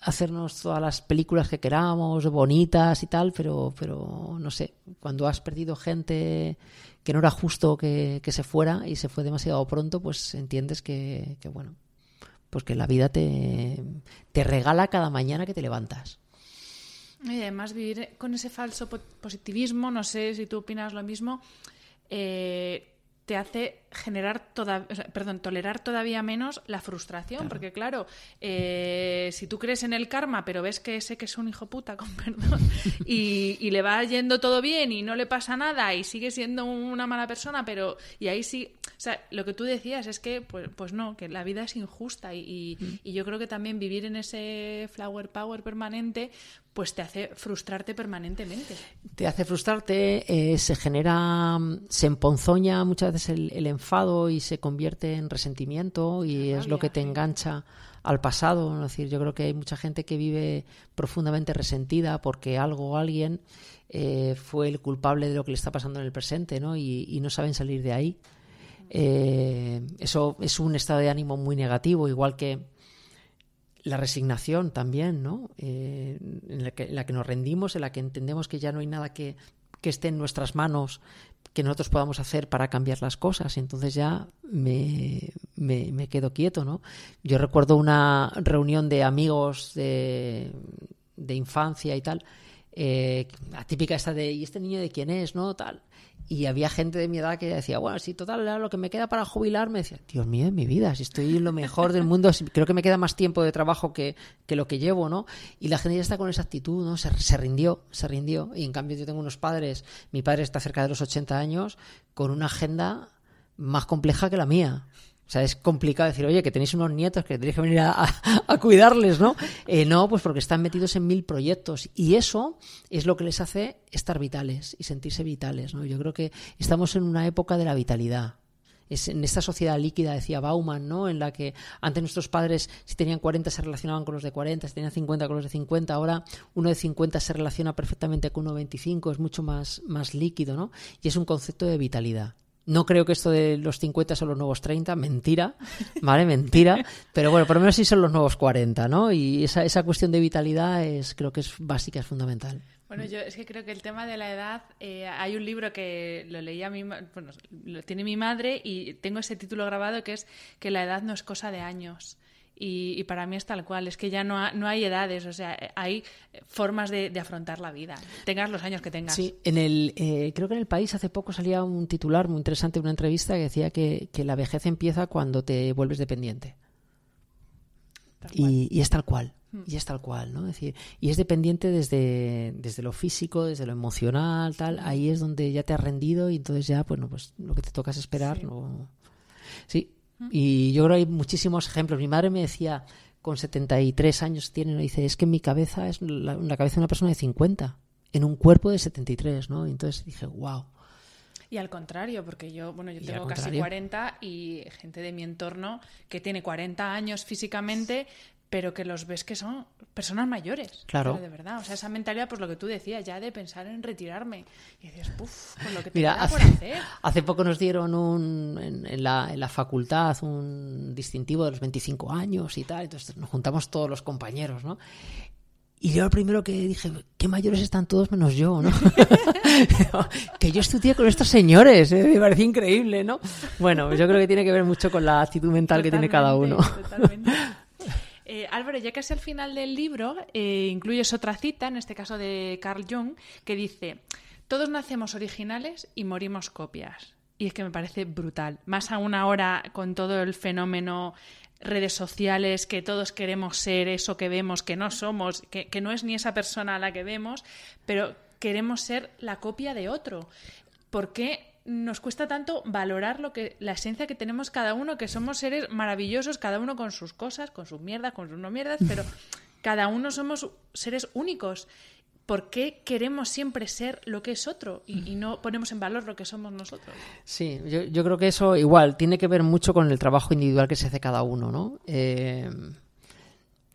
Speaker 2: hacernos todas las películas que queramos, bonitas y tal, pero, pero no sé, cuando has perdido gente que no era justo que, se fuera y se fue demasiado pronto, pues entiendes que, que bueno, pues que la vida te, te regala cada mañana que te levantas.
Speaker 1: Y además vivir con ese falso positivismo, no sé si tú opinas lo mismo, eh, te hace generar toda, perdón, tolerar todavía menos la frustración, porque claro, eh, si tú crees en el karma, pero ves que ese que es un hijo puta, con [laughs] perdón, y, y, le va yendo todo bien y no le pasa nada y sigue siendo una mala persona, pero y ahí sí, o sea, lo que tú decías es que, pues, pues no, que la vida es injusta y, y, yo creo que también vivir en ese flower power permanente, pues te hace frustrarte permanentemente.
Speaker 2: Te hace frustrarte, eh, se genera, se emponzoña muchas veces el, el enfado y se convierte en resentimiento y es lo que te engancha al pasado. Es decir, yo creo que hay mucha gente que vive profundamente resentida porque algo o alguien eh, fue el culpable de lo que le está pasando en el presente ¿no? y, no saben salir de ahí. Eh, eso es un estado de ánimo muy negativo, igual que la resignación también, ¿no? Eh, en, la que, la que, nos rendimos, en la que entendemos que ya no hay nada que, que esté en nuestras manos que nosotros podamos hacer para cambiar las cosas. Y entonces ya me, me, quedo quieto, ¿no? Yo recuerdo una reunión de amigos de, de infancia y tal, eh, la típica esta de, ¿y este niño de quién es? ¿No? Tal. Y había gente de mi edad que decía, bueno, si total lo que me queda para jubilarme, decía, Dios mío, en mi vida, si estoy en lo mejor del mundo, creo que me queda más tiempo de trabajo que, que lo que llevo, ¿no? Y la gente ya está con esa actitud, ¿no? Se, se, rindió, se rindió. Y en cambio yo tengo unos padres, mi padre está cerca de los 80 años, con una agenda más compleja que la mía. O sea, es complicado decir, oye, que tenéis unos nietos que tenéis que venir a, cuidarles, ¿no? Eh, no, pues porque están metidos en mil proyectos. Y eso es lo que les hace estar vitales y sentirse vitales, ¿no? Yo creo que estamos en una época de la vitalidad. Es en esta sociedad líquida, decía Bauman, ¿no? En la que antes nuestros padres, si tenían 40, se relacionaban con los de 40, si tenían 50 con los de 50, ahora uno de 50 se relaciona perfectamente con uno de 25, es mucho más, más líquido, ¿no? Y es un concepto de vitalidad. No creo que esto de los 50 son los nuevos 30, mentira, ¿vale? Mentira. Pero bueno, por lo menos sí son los nuevos 40, ¿no? Y esa, esa cuestión de vitalidad es, creo que es básica, es fundamental.
Speaker 1: Bueno, yo es que creo que el tema de la edad, eh, hay un libro que lo leía mi, bueno, lo tiene mi madre y tengo ese título grabado que es que la edad no es cosa de años. Y, para mí es tal cual, es que ya no, no hay edades, o sea, hay formas de, afrontar la vida, tengas los años que tengas.
Speaker 2: Sí, en el, eh, creo que en el país hace poco salía un titular muy interesante, una entrevista que decía que, la vejez empieza cuando te vuelves dependiente. Y, es tal cual, hmm. y es tal cual, ¿no? Es decir, y es dependiente desde, desde lo físico, desde lo emocional, tal, ahí es donde ya te has rendido y entonces ya, bueno, pues lo que te toca es esperar, ¿no? Sí, y yo creo que hay muchísimos ejemplos. Mi madre me decía, con 73 años tiene, dice, es que mi cabeza es la, cabeza de una persona de 50, en un cuerpo de 73, ¿no? Y entonces dije, wow.
Speaker 1: Y al contrario, porque yo, bueno, yo tengo casi 40 y gente de mi entorno que tiene 40 años físicamente, pero que los ves que son personas mayores.
Speaker 2: Claro.
Speaker 1: de verdad. O sea, esa mentalidad, pues lo que tú decías, ya de pensar en retirarme. Y dices, puff, con lo que te
Speaker 2: Mira,
Speaker 1: hace, por hacer.
Speaker 2: Hace poco nos dieron un, en, la, en, la, facultad un distintivo de los 25 años y tal. Entonces nos juntamos todos los compañeros, ¿no? Y yo lo primero que dije, qué mayores están todos menos yo, ¿no? [laughs] que yo estudié con estos señores, ¿eh? me parece increíble, ¿no? Bueno, yo creo que tiene que ver mucho con la actitud mental que tiene cada uno. Totalmente.
Speaker 1: Eh, Álvaro, ya casi al final del libro eh, incluyes otra cita, en este caso de Carl Jung, que dice, todos nacemos originales y morimos copias. Y es que me parece brutal. Más aún ahora con todo el fenómeno redes sociales, que todos queremos ser eso que vemos, que no somos, que, que no es ni esa persona a la que vemos, pero queremos ser la copia de otro. ¿Por qué nos cuesta tanto valorar lo que la esencia que tenemos cada uno, que somos seres maravillosos, cada uno con sus cosas, con sus mierdas, con sus no mierdas, pero [laughs] cada uno somos seres únicos. ¿Por qué queremos siempre ser lo que es otro y, no ponemos en valor lo que somos nosotros?
Speaker 2: Sí, yo, creo que eso igual tiene que ver mucho con el trabajo individual que se hace cada uno, ¿no? Eh,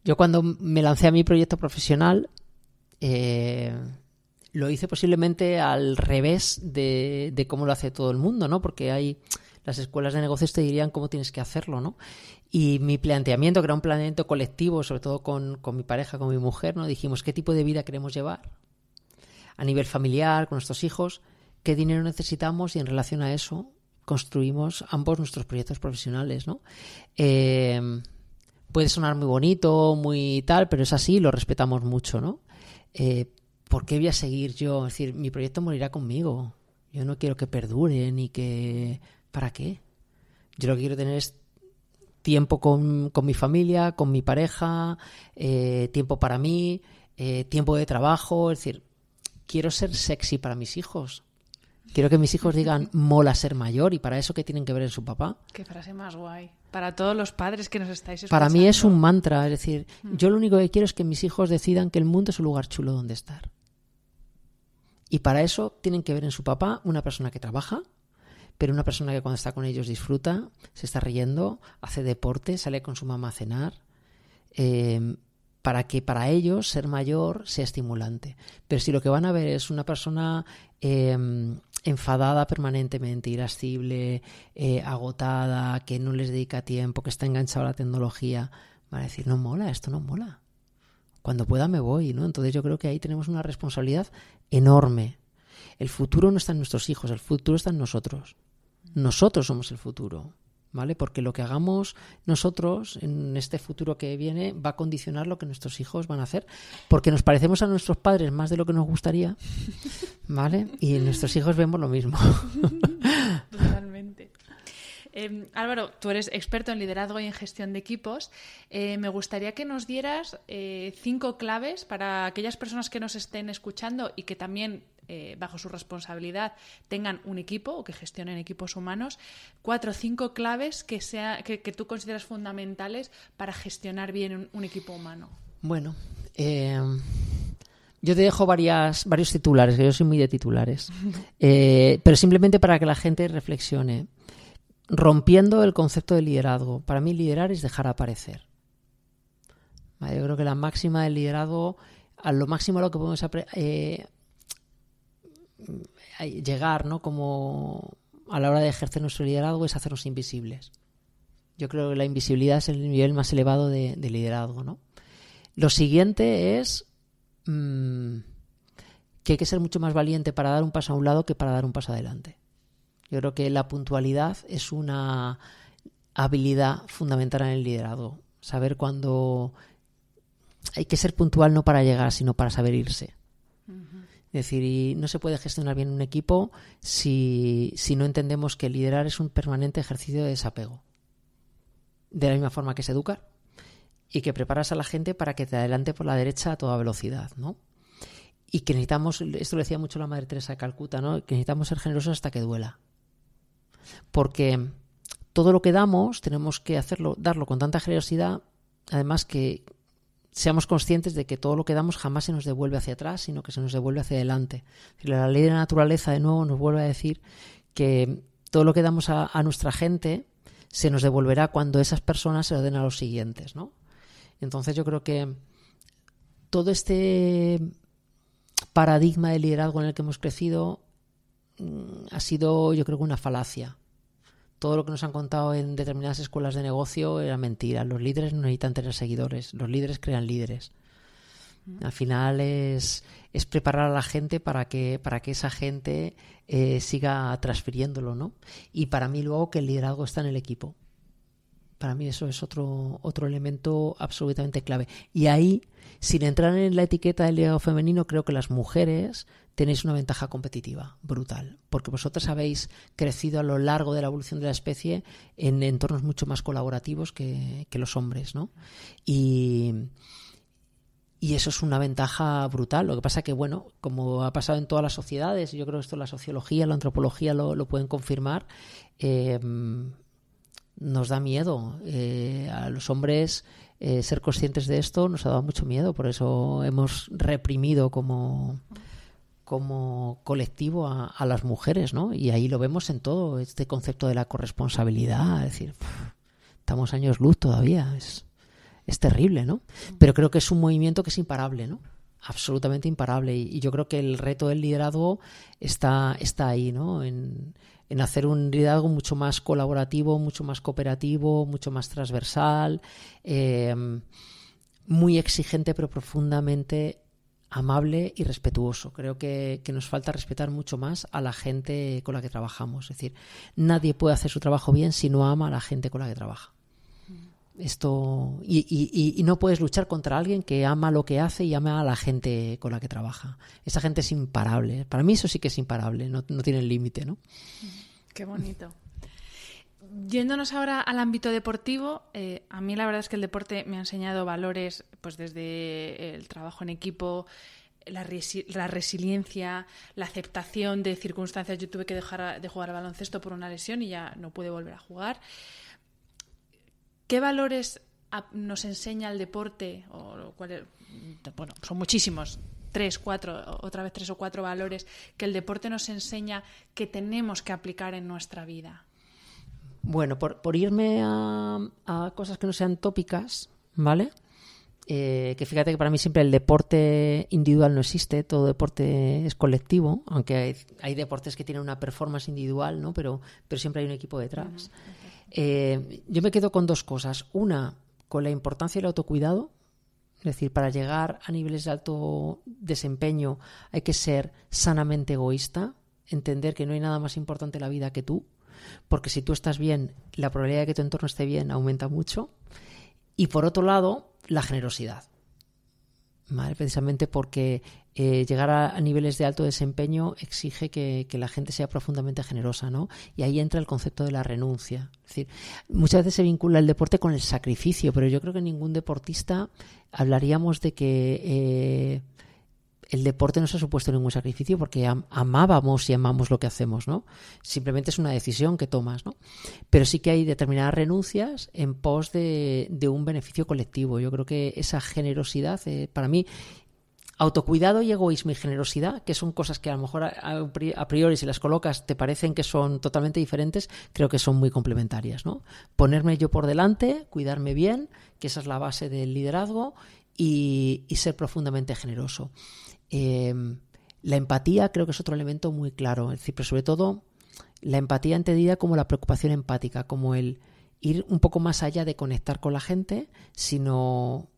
Speaker 2: yo cuando me lancé a mi proyecto profesional, eh, lo hice posiblemente al revés de, cómo lo hace todo el mundo, ¿no? Porque hay las escuelas de negocios te dirían cómo tienes que hacerlo, ¿no? Y mi planteamiento, que era un planteamiento colectivo, sobre todo con, con mi pareja, con mi mujer, ¿no? Dijimos, ¿qué tipo de vida queremos llevar? A nivel familiar, con nuestros hijos, ¿qué dinero necesitamos? Y en relación a eso, construimos ambos nuestros proyectos profesionales, ¿no? Eh, puede sonar muy bonito, muy tal, pero es así, lo respetamos mucho, ¿no? Eh, ¿por qué voy a seguir yo? Es decir, mi proyecto morirá conmigo. Yo no quiero que perdure ni que... ¿Para qué? Yo lo que quiero tener es tiempo con, mi familia, con mi pareja, eh, tiempo para mí, eh, tiempo de trabajo. Es decir, quiero ser sexy para mis hijos. Quiero que mis hijos digan [laughs] mola ser mayor y para eso que tienen que ver en su papá.
Speaker 1: Qué frase más guay. Para todos los padres que nos estáis
Speaker 2: escuchando. Para mí es un mantra, es decir, mm. yo lo único que quiero es que mis hijos decidan que el mundo es un lugar chulo donde estar. Y para eso tienen que ver en su papá una persona que trabaja, pero una persona que cuando está con ellos disfruta, se está riendo, hace deporte, sale con su mamá a cenar, em, para que para ellos ser mayor sea estimulante. Pero si lo que van a ver es una persona em, enfadada permanentemente, irascible, eh, agotada, que no les dedica tiempo, que está enganchada a la tecnología, Van a decir, no mola, esto no mola. Cuando pueda me voy, ¿no? Entonces yo creo que ahí tenemos una responsabilidad enorme. El futuro no está en nuestros hijos, el futuro está en nosotros. Nosotros somos el futuro. ¿vale? Porque lo que hagamos nosotros en este futuro que viene va a condicionar lo que nuestros hijos van a hacer, porque nos parecemos a nuestros padres más de lo que nos gustaría, ¿vale? Y en nuestros hijos vemos lo mismo. [laughs]
Speaker 1: Em, Álvaro, tú eres experto en liderazgo y en gestión de equipos. Eh, me gustaría que nos dieras eh, cinco claves para aquellas personas que nos estén escuchando y que también eh, bajo su responsabilidad tengan un equipo o que gestionen equipos humanos, cuatro o cinco claves que, sea, que, tú consideras fundamentales para gestionar bien un, equipo humano.
Speaker 2: Bueno, eh, yo te dejo varias, varios titulares, que yo soy muy de titulares, [laughs] pero simplemente para que la gente reflexione. Rompiendo el concepto de liderazgo. Para mí liderar es dejar aparecer. Yo creo que la máxima del liderazgo, a lo máximo a lo que podemos eh, llegar, ¿no? Como a la hora de ejercer nuestro liderazgo es hacernos invisibles. Yo creo que la invisibilidad es el nivel más elevado de, liderazgo, ¿no? Lo siguiente es mm, que hay que ser mucho más valiente para dar un paso a un lado que para dar un paso adelante. Yo creo que la puntualidad es una habilidad fundamental en el liderazgo. Saber cuándo hay que ser puntual no para llegar, sino para saber irse. Es decir, y no se puede gestionar bien un equipo si, no entendemos que liderar es un permanente ejercicio de desapego. De la misma forma que es educar y que preparas a la gente para que te adelante por la derecha a toda velocidad, ¿no? Y que necesitamos, esto lo decía mucho la Madre Teresa de Calcuta, ¿no? Que necesitamos ser generosos hasta que duela. Porque todo lo que damos tenemos que hacerlo, darlo con tanta generosidad, además que seamos conscientes de que todo lo que damos jamás se nos devuelve hacia atrás, sino que se nos devuelve hacia adelante. La ley de la naturaleza, de nuevo, nos vuelve a decir que todo lo que damos a, nuestra gente se nos devolverá cuando esas personas se lo den a los siguientes, ¿no? Entonces yo creo que todo este paradigma de liderazgo en el que hemos crecido ha sido, yo creo una falacia todo lo que nos han contado en determinadas escuelas de negocio era mentira. Los líderes no necesitan tener seguidores, los líderes crean líderes. Mm. Al final es, es preparar a la gente para que, para que esa gente eh, siga transfiriéndolo, ¿no? Y para mí luego que el liderazgo está en el equipo. Para mí eso es otro, otro elemento absolutamente clave. Y ahí, sin entrar en la etiqueta del liderazgo femenino, creo que las mujeres tenéis una ventaja competitiva brutal, porque vosotras habéis crecido a lo largo de la evolución de la especie en entornos mucho más colaborativos que, los hombres, ¿no? Y, y eso es una ventaja brutal. Lo que pasa que, bueno, como ha pasado en todas las sociedades, yo creo que esto la sociología, la antropología lo, pueden confirmar, eh, nos da miedo. Eh, a los hombres eh, ser conscientes de esto nos ha dado mucho miedo, por eso hemos reprimido como como colectivo a, las mujeres, ¿no? Y ahí lo vemos en todo, este concepto de la corresponsabilidad, es decir, estamos años luz todavía, es, es terrible, ¿no? Pero creo que es un movimiento que es imparable, ¿no? Absolutamente imparable. Y, yo creo que el reto del liderazgo está, está ahí, ¿no? En, en hacer un liderazgo mucho más colaborativo, mucho más cooperativo, mucho más transversal, eh, muy exigente pero profundamente amable y respetuoso. Creo que, nos falta respetar mucho más a la gente con la que trabajamos. Es decir, nadie puede hacer su trabajo bien si no ama a la gente con la que trabaja. Esto y, no puedes luchar contra alguien que ama lo que hace y ama a la gente con la que trabaja. Esa gente es imparable. Para mí eso sí que es imparable, no, no tiene límite, ¿no?
Speaker 1: Qué bonito. Yéndonos ahora al ámbito deportivo, eh, a mí la verdad es que el deporte me ha enseñado valores, pues desde el trabajo en equipo, la, resiliencia, la aceptación de circunstancias. Yo tuve que dejar de jugar al baloncesto por una lesión y ya no pude volver a jugar. ¿Qué valores nos enseña el deporte? O, bueno, son muchísimos, tres, cuatro, otra vez tres o cuatro valores que el deporte nos enseña que tenemos que aplicar en nuestra vida.
Speaker 2: Bueno, por, por irme a, cosas que no sean tópicas, ¿vale? Eh, que fíjate que para mí siempre el deporte individual no existe, todo deporte es colectivo, aunque hay, deportes que tienen una performance individual, ¿no? Pero, pero siempre hay un equipo detrás. Eh, yo me quedo con dos cosas. Una, con la importancia del autocuidado. Es decir, para llegar a niveles de alto desempeño hay que ser sanamente egoísta, entender que no hay nada más importante en la vida que tú, porque si tú estás bien, la probabilidad de que tu entorno esté bien aumenta mucho. Y por otro lado, la generosidad. Precisamente porque eh, llegar a, niveles de alto desempeño exige que, la gente sea profundamente generosa, ¿no? Y ahí entra el concepto de la renuncia. Es decir, muchas veces se vincula el deporte con el sacrificio, pero yo creo que ningún deportista hablaríamos de que eh, el deporte no se ha supuesto ningún sacrificio porque amábamos y amamos lo que hacemos, ¿no? Simplemente es una decisión que tomas, ¿no? Pero sí que hay determinadas renuncias en pos de, un beneficio colectivo. Yo creo que esa generosidad, eh, para mí, autocuidado y egoísmo y generosidad, que son cosas que a lo mejor a, priori si las colocas te parecen que son totalmente diferentes, creo que son muy complementarias, ¿no? Ponerme yo por delante, cuidarme bien, que esa es la base del liderazgo, y ser profundamente generoso. Em, la empatía creo que es otro elemento muy claro, es decir, pero sobre todo la empatía entendida como la preocupación empática, como el ir un poco más allá de conectar con la gente, sino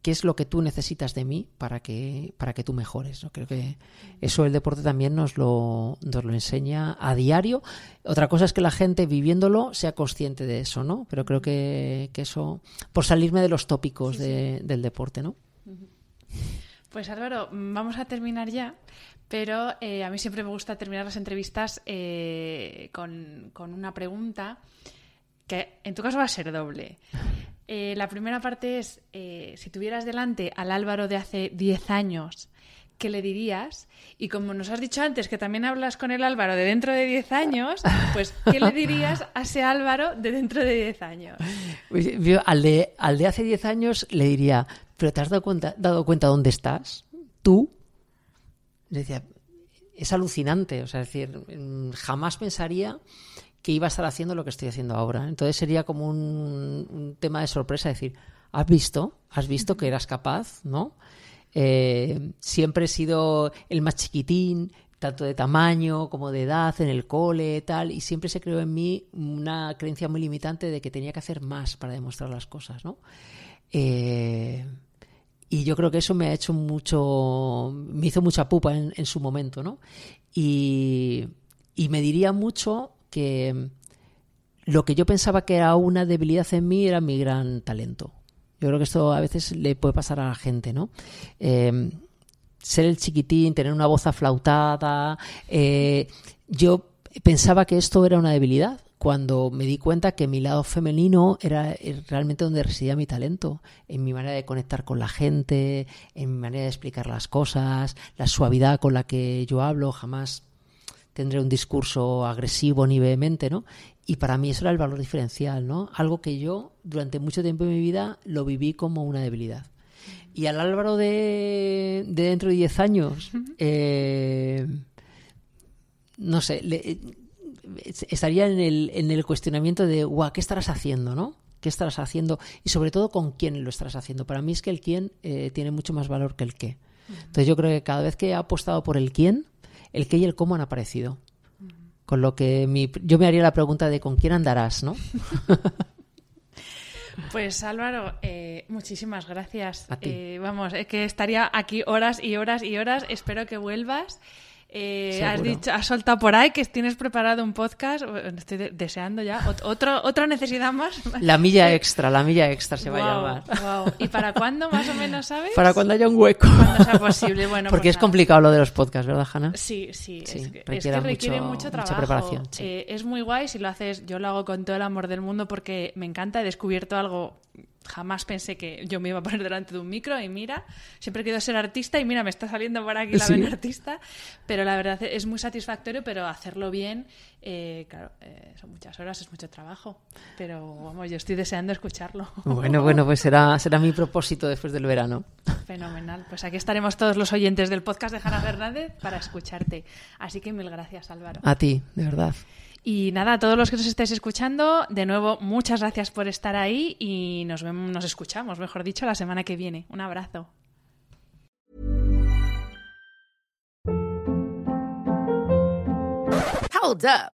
Speaker 2: qué es lo que tú necesitas de mí para que, para que tú mejores. ¿no? Creo que eso el deporte también nos lo, nos lo enseña a diario. Otra cosa es que la gente viviéndolo sea consciente de eso, ¿no? Pero creo que, que eso, por salirme de los tópicos del deporte, ¿no?
Speaker 1: Pues Álvaro, vamos a terminar ya, pero eh, a mí siempre me gusta terminar las entrevistas eh, con, una pregunta que en tu caso va a ser doble. [laughs] Eh, la primera parte es, si tuvieras delante al Álvaro de hace 10 años, ¿qué le dirías? Y como nos has dicho antes que también hablas con el Álvaro de dentro de 10 años, pues ¿qué le dirías a ese Álvaro de dentro de 10 años?
Speaker 2: Pues, al, de, al de hace 10 años le diría, pero ¿te has dado cuenta, dado dónde estás? Tú. Decía, es alucinante. O sea, es decir, jamás pensaría que iba a estar haciendo lo que estoy haciendo ahora. Entonces sería como un, tema de sorpresa decir, ¿has visto? ¿Has visto que eras capaz? ¿No? Eh, siempre he sido el más chiquitín, tanto de tamaño como de edad, en el cole, tal, y siempre se creó en mí una creencia muy limitante de que tenía que hacer más para demostrar las cosas, ¿no? Eh, y yo creo que eso me ha hecho mucho, me hizo mucha pupa en, su momento, ¿no? Y, me diría mucho que lo que yo pensaba que era una debilidad en mí era mi gran talento. Yo creo que esto a veces le puede pasar a la gente, ¿no? Eh, ser el chiquitín, tener una voz aflautada. Eh, yo pensaba que esto era una debilidad cuando me di cuenta que mi lado femenino era eh, realmente donde residía mi talento, en mi manera de conectar con la gente, en mi manera de explicar las cosas, la suavidad con la que yo hablo, jamás tendré un discurso agresivo ni vehemente, ¿no? Y para mí eso era el valor diferencial, ¿no? Algo que yo durante mucho tiempo en mi vida lo viví como una debilidad. Y al Álvaro de, dentro de 10 años, eh, no sé, le, estaría en el, en el cuestionamiento de, guau, ¿qué estarás haciendo, no? ¿Qué estarás haciendo? Y sobre todo, ¿con quién lo estarás haciendo? Para mí es que el quién eh, tiene mucho más valor que el qué. Entonces yo creo que cada vez que he apostado por el quién, el qué y el cómo han aparecido. Con lo que mi, yo me haría la pregunta de con quién andarás, ¿no? [laughs]
Speaker 1: Pues Álvaro, eh, muchísimas gracias. Eh, vamos, es que estaría aquí horas y horas y horas. Espero que vuelvas. Eh, has dicho, has soltado por ahí que tienes preparado un podcast. Estoy deseando ya. Otro, otra necesidad más. [laughs]
Speaker 2: La milla extra, la milla extra se va a llamar.
Speaker 1: ¿Y para [laughs] cuándo más o menos sabes?
Speaker 2: Para cuando haya un hueco.
Speaker 1: Cuando sea posible. [laughs] Bueno,
Speaker 2: Porque pues es complicado lo de los podcasts, ¿verdad, Hanna?
Speaker 1: Sí, sí. es que, requiere mucho, trabajo. Mucha preparación. Eh, es muy guay si lo haces. Yo lo hago con todo el amor del mundo porque me encanta. He descubierto algo jamás pensé que yo me iba a poner delante de un micro y mira, siempre he querido ser artista y mira, me está saliendo por aquí la vena artista, pero la verdad es muy satisfactorio, pero hacerlo bien, eh, claro, eh, son muchas horas, es mucho trabajo, pero vamos, yo estoy deseando escucharlo.
Speaker 2: Bueno, bueno, pues será, será mi propósito después del verano.
Speaker 1: Fenomenal, pues aquí estaremos todos los oyentes del podcast de Jana Fernández para escucharte, así que mil gracias Álvaro.
Speaker 2: A ti, de verdad.
Speaker 1: Y nada, a todos los que nos estéis escuchando, de nuevo, muchas gracias por estar ahí y nos escuchamos, mejor dicho, la semana que viene. Un abrazo.
Speaker 3: Hold up.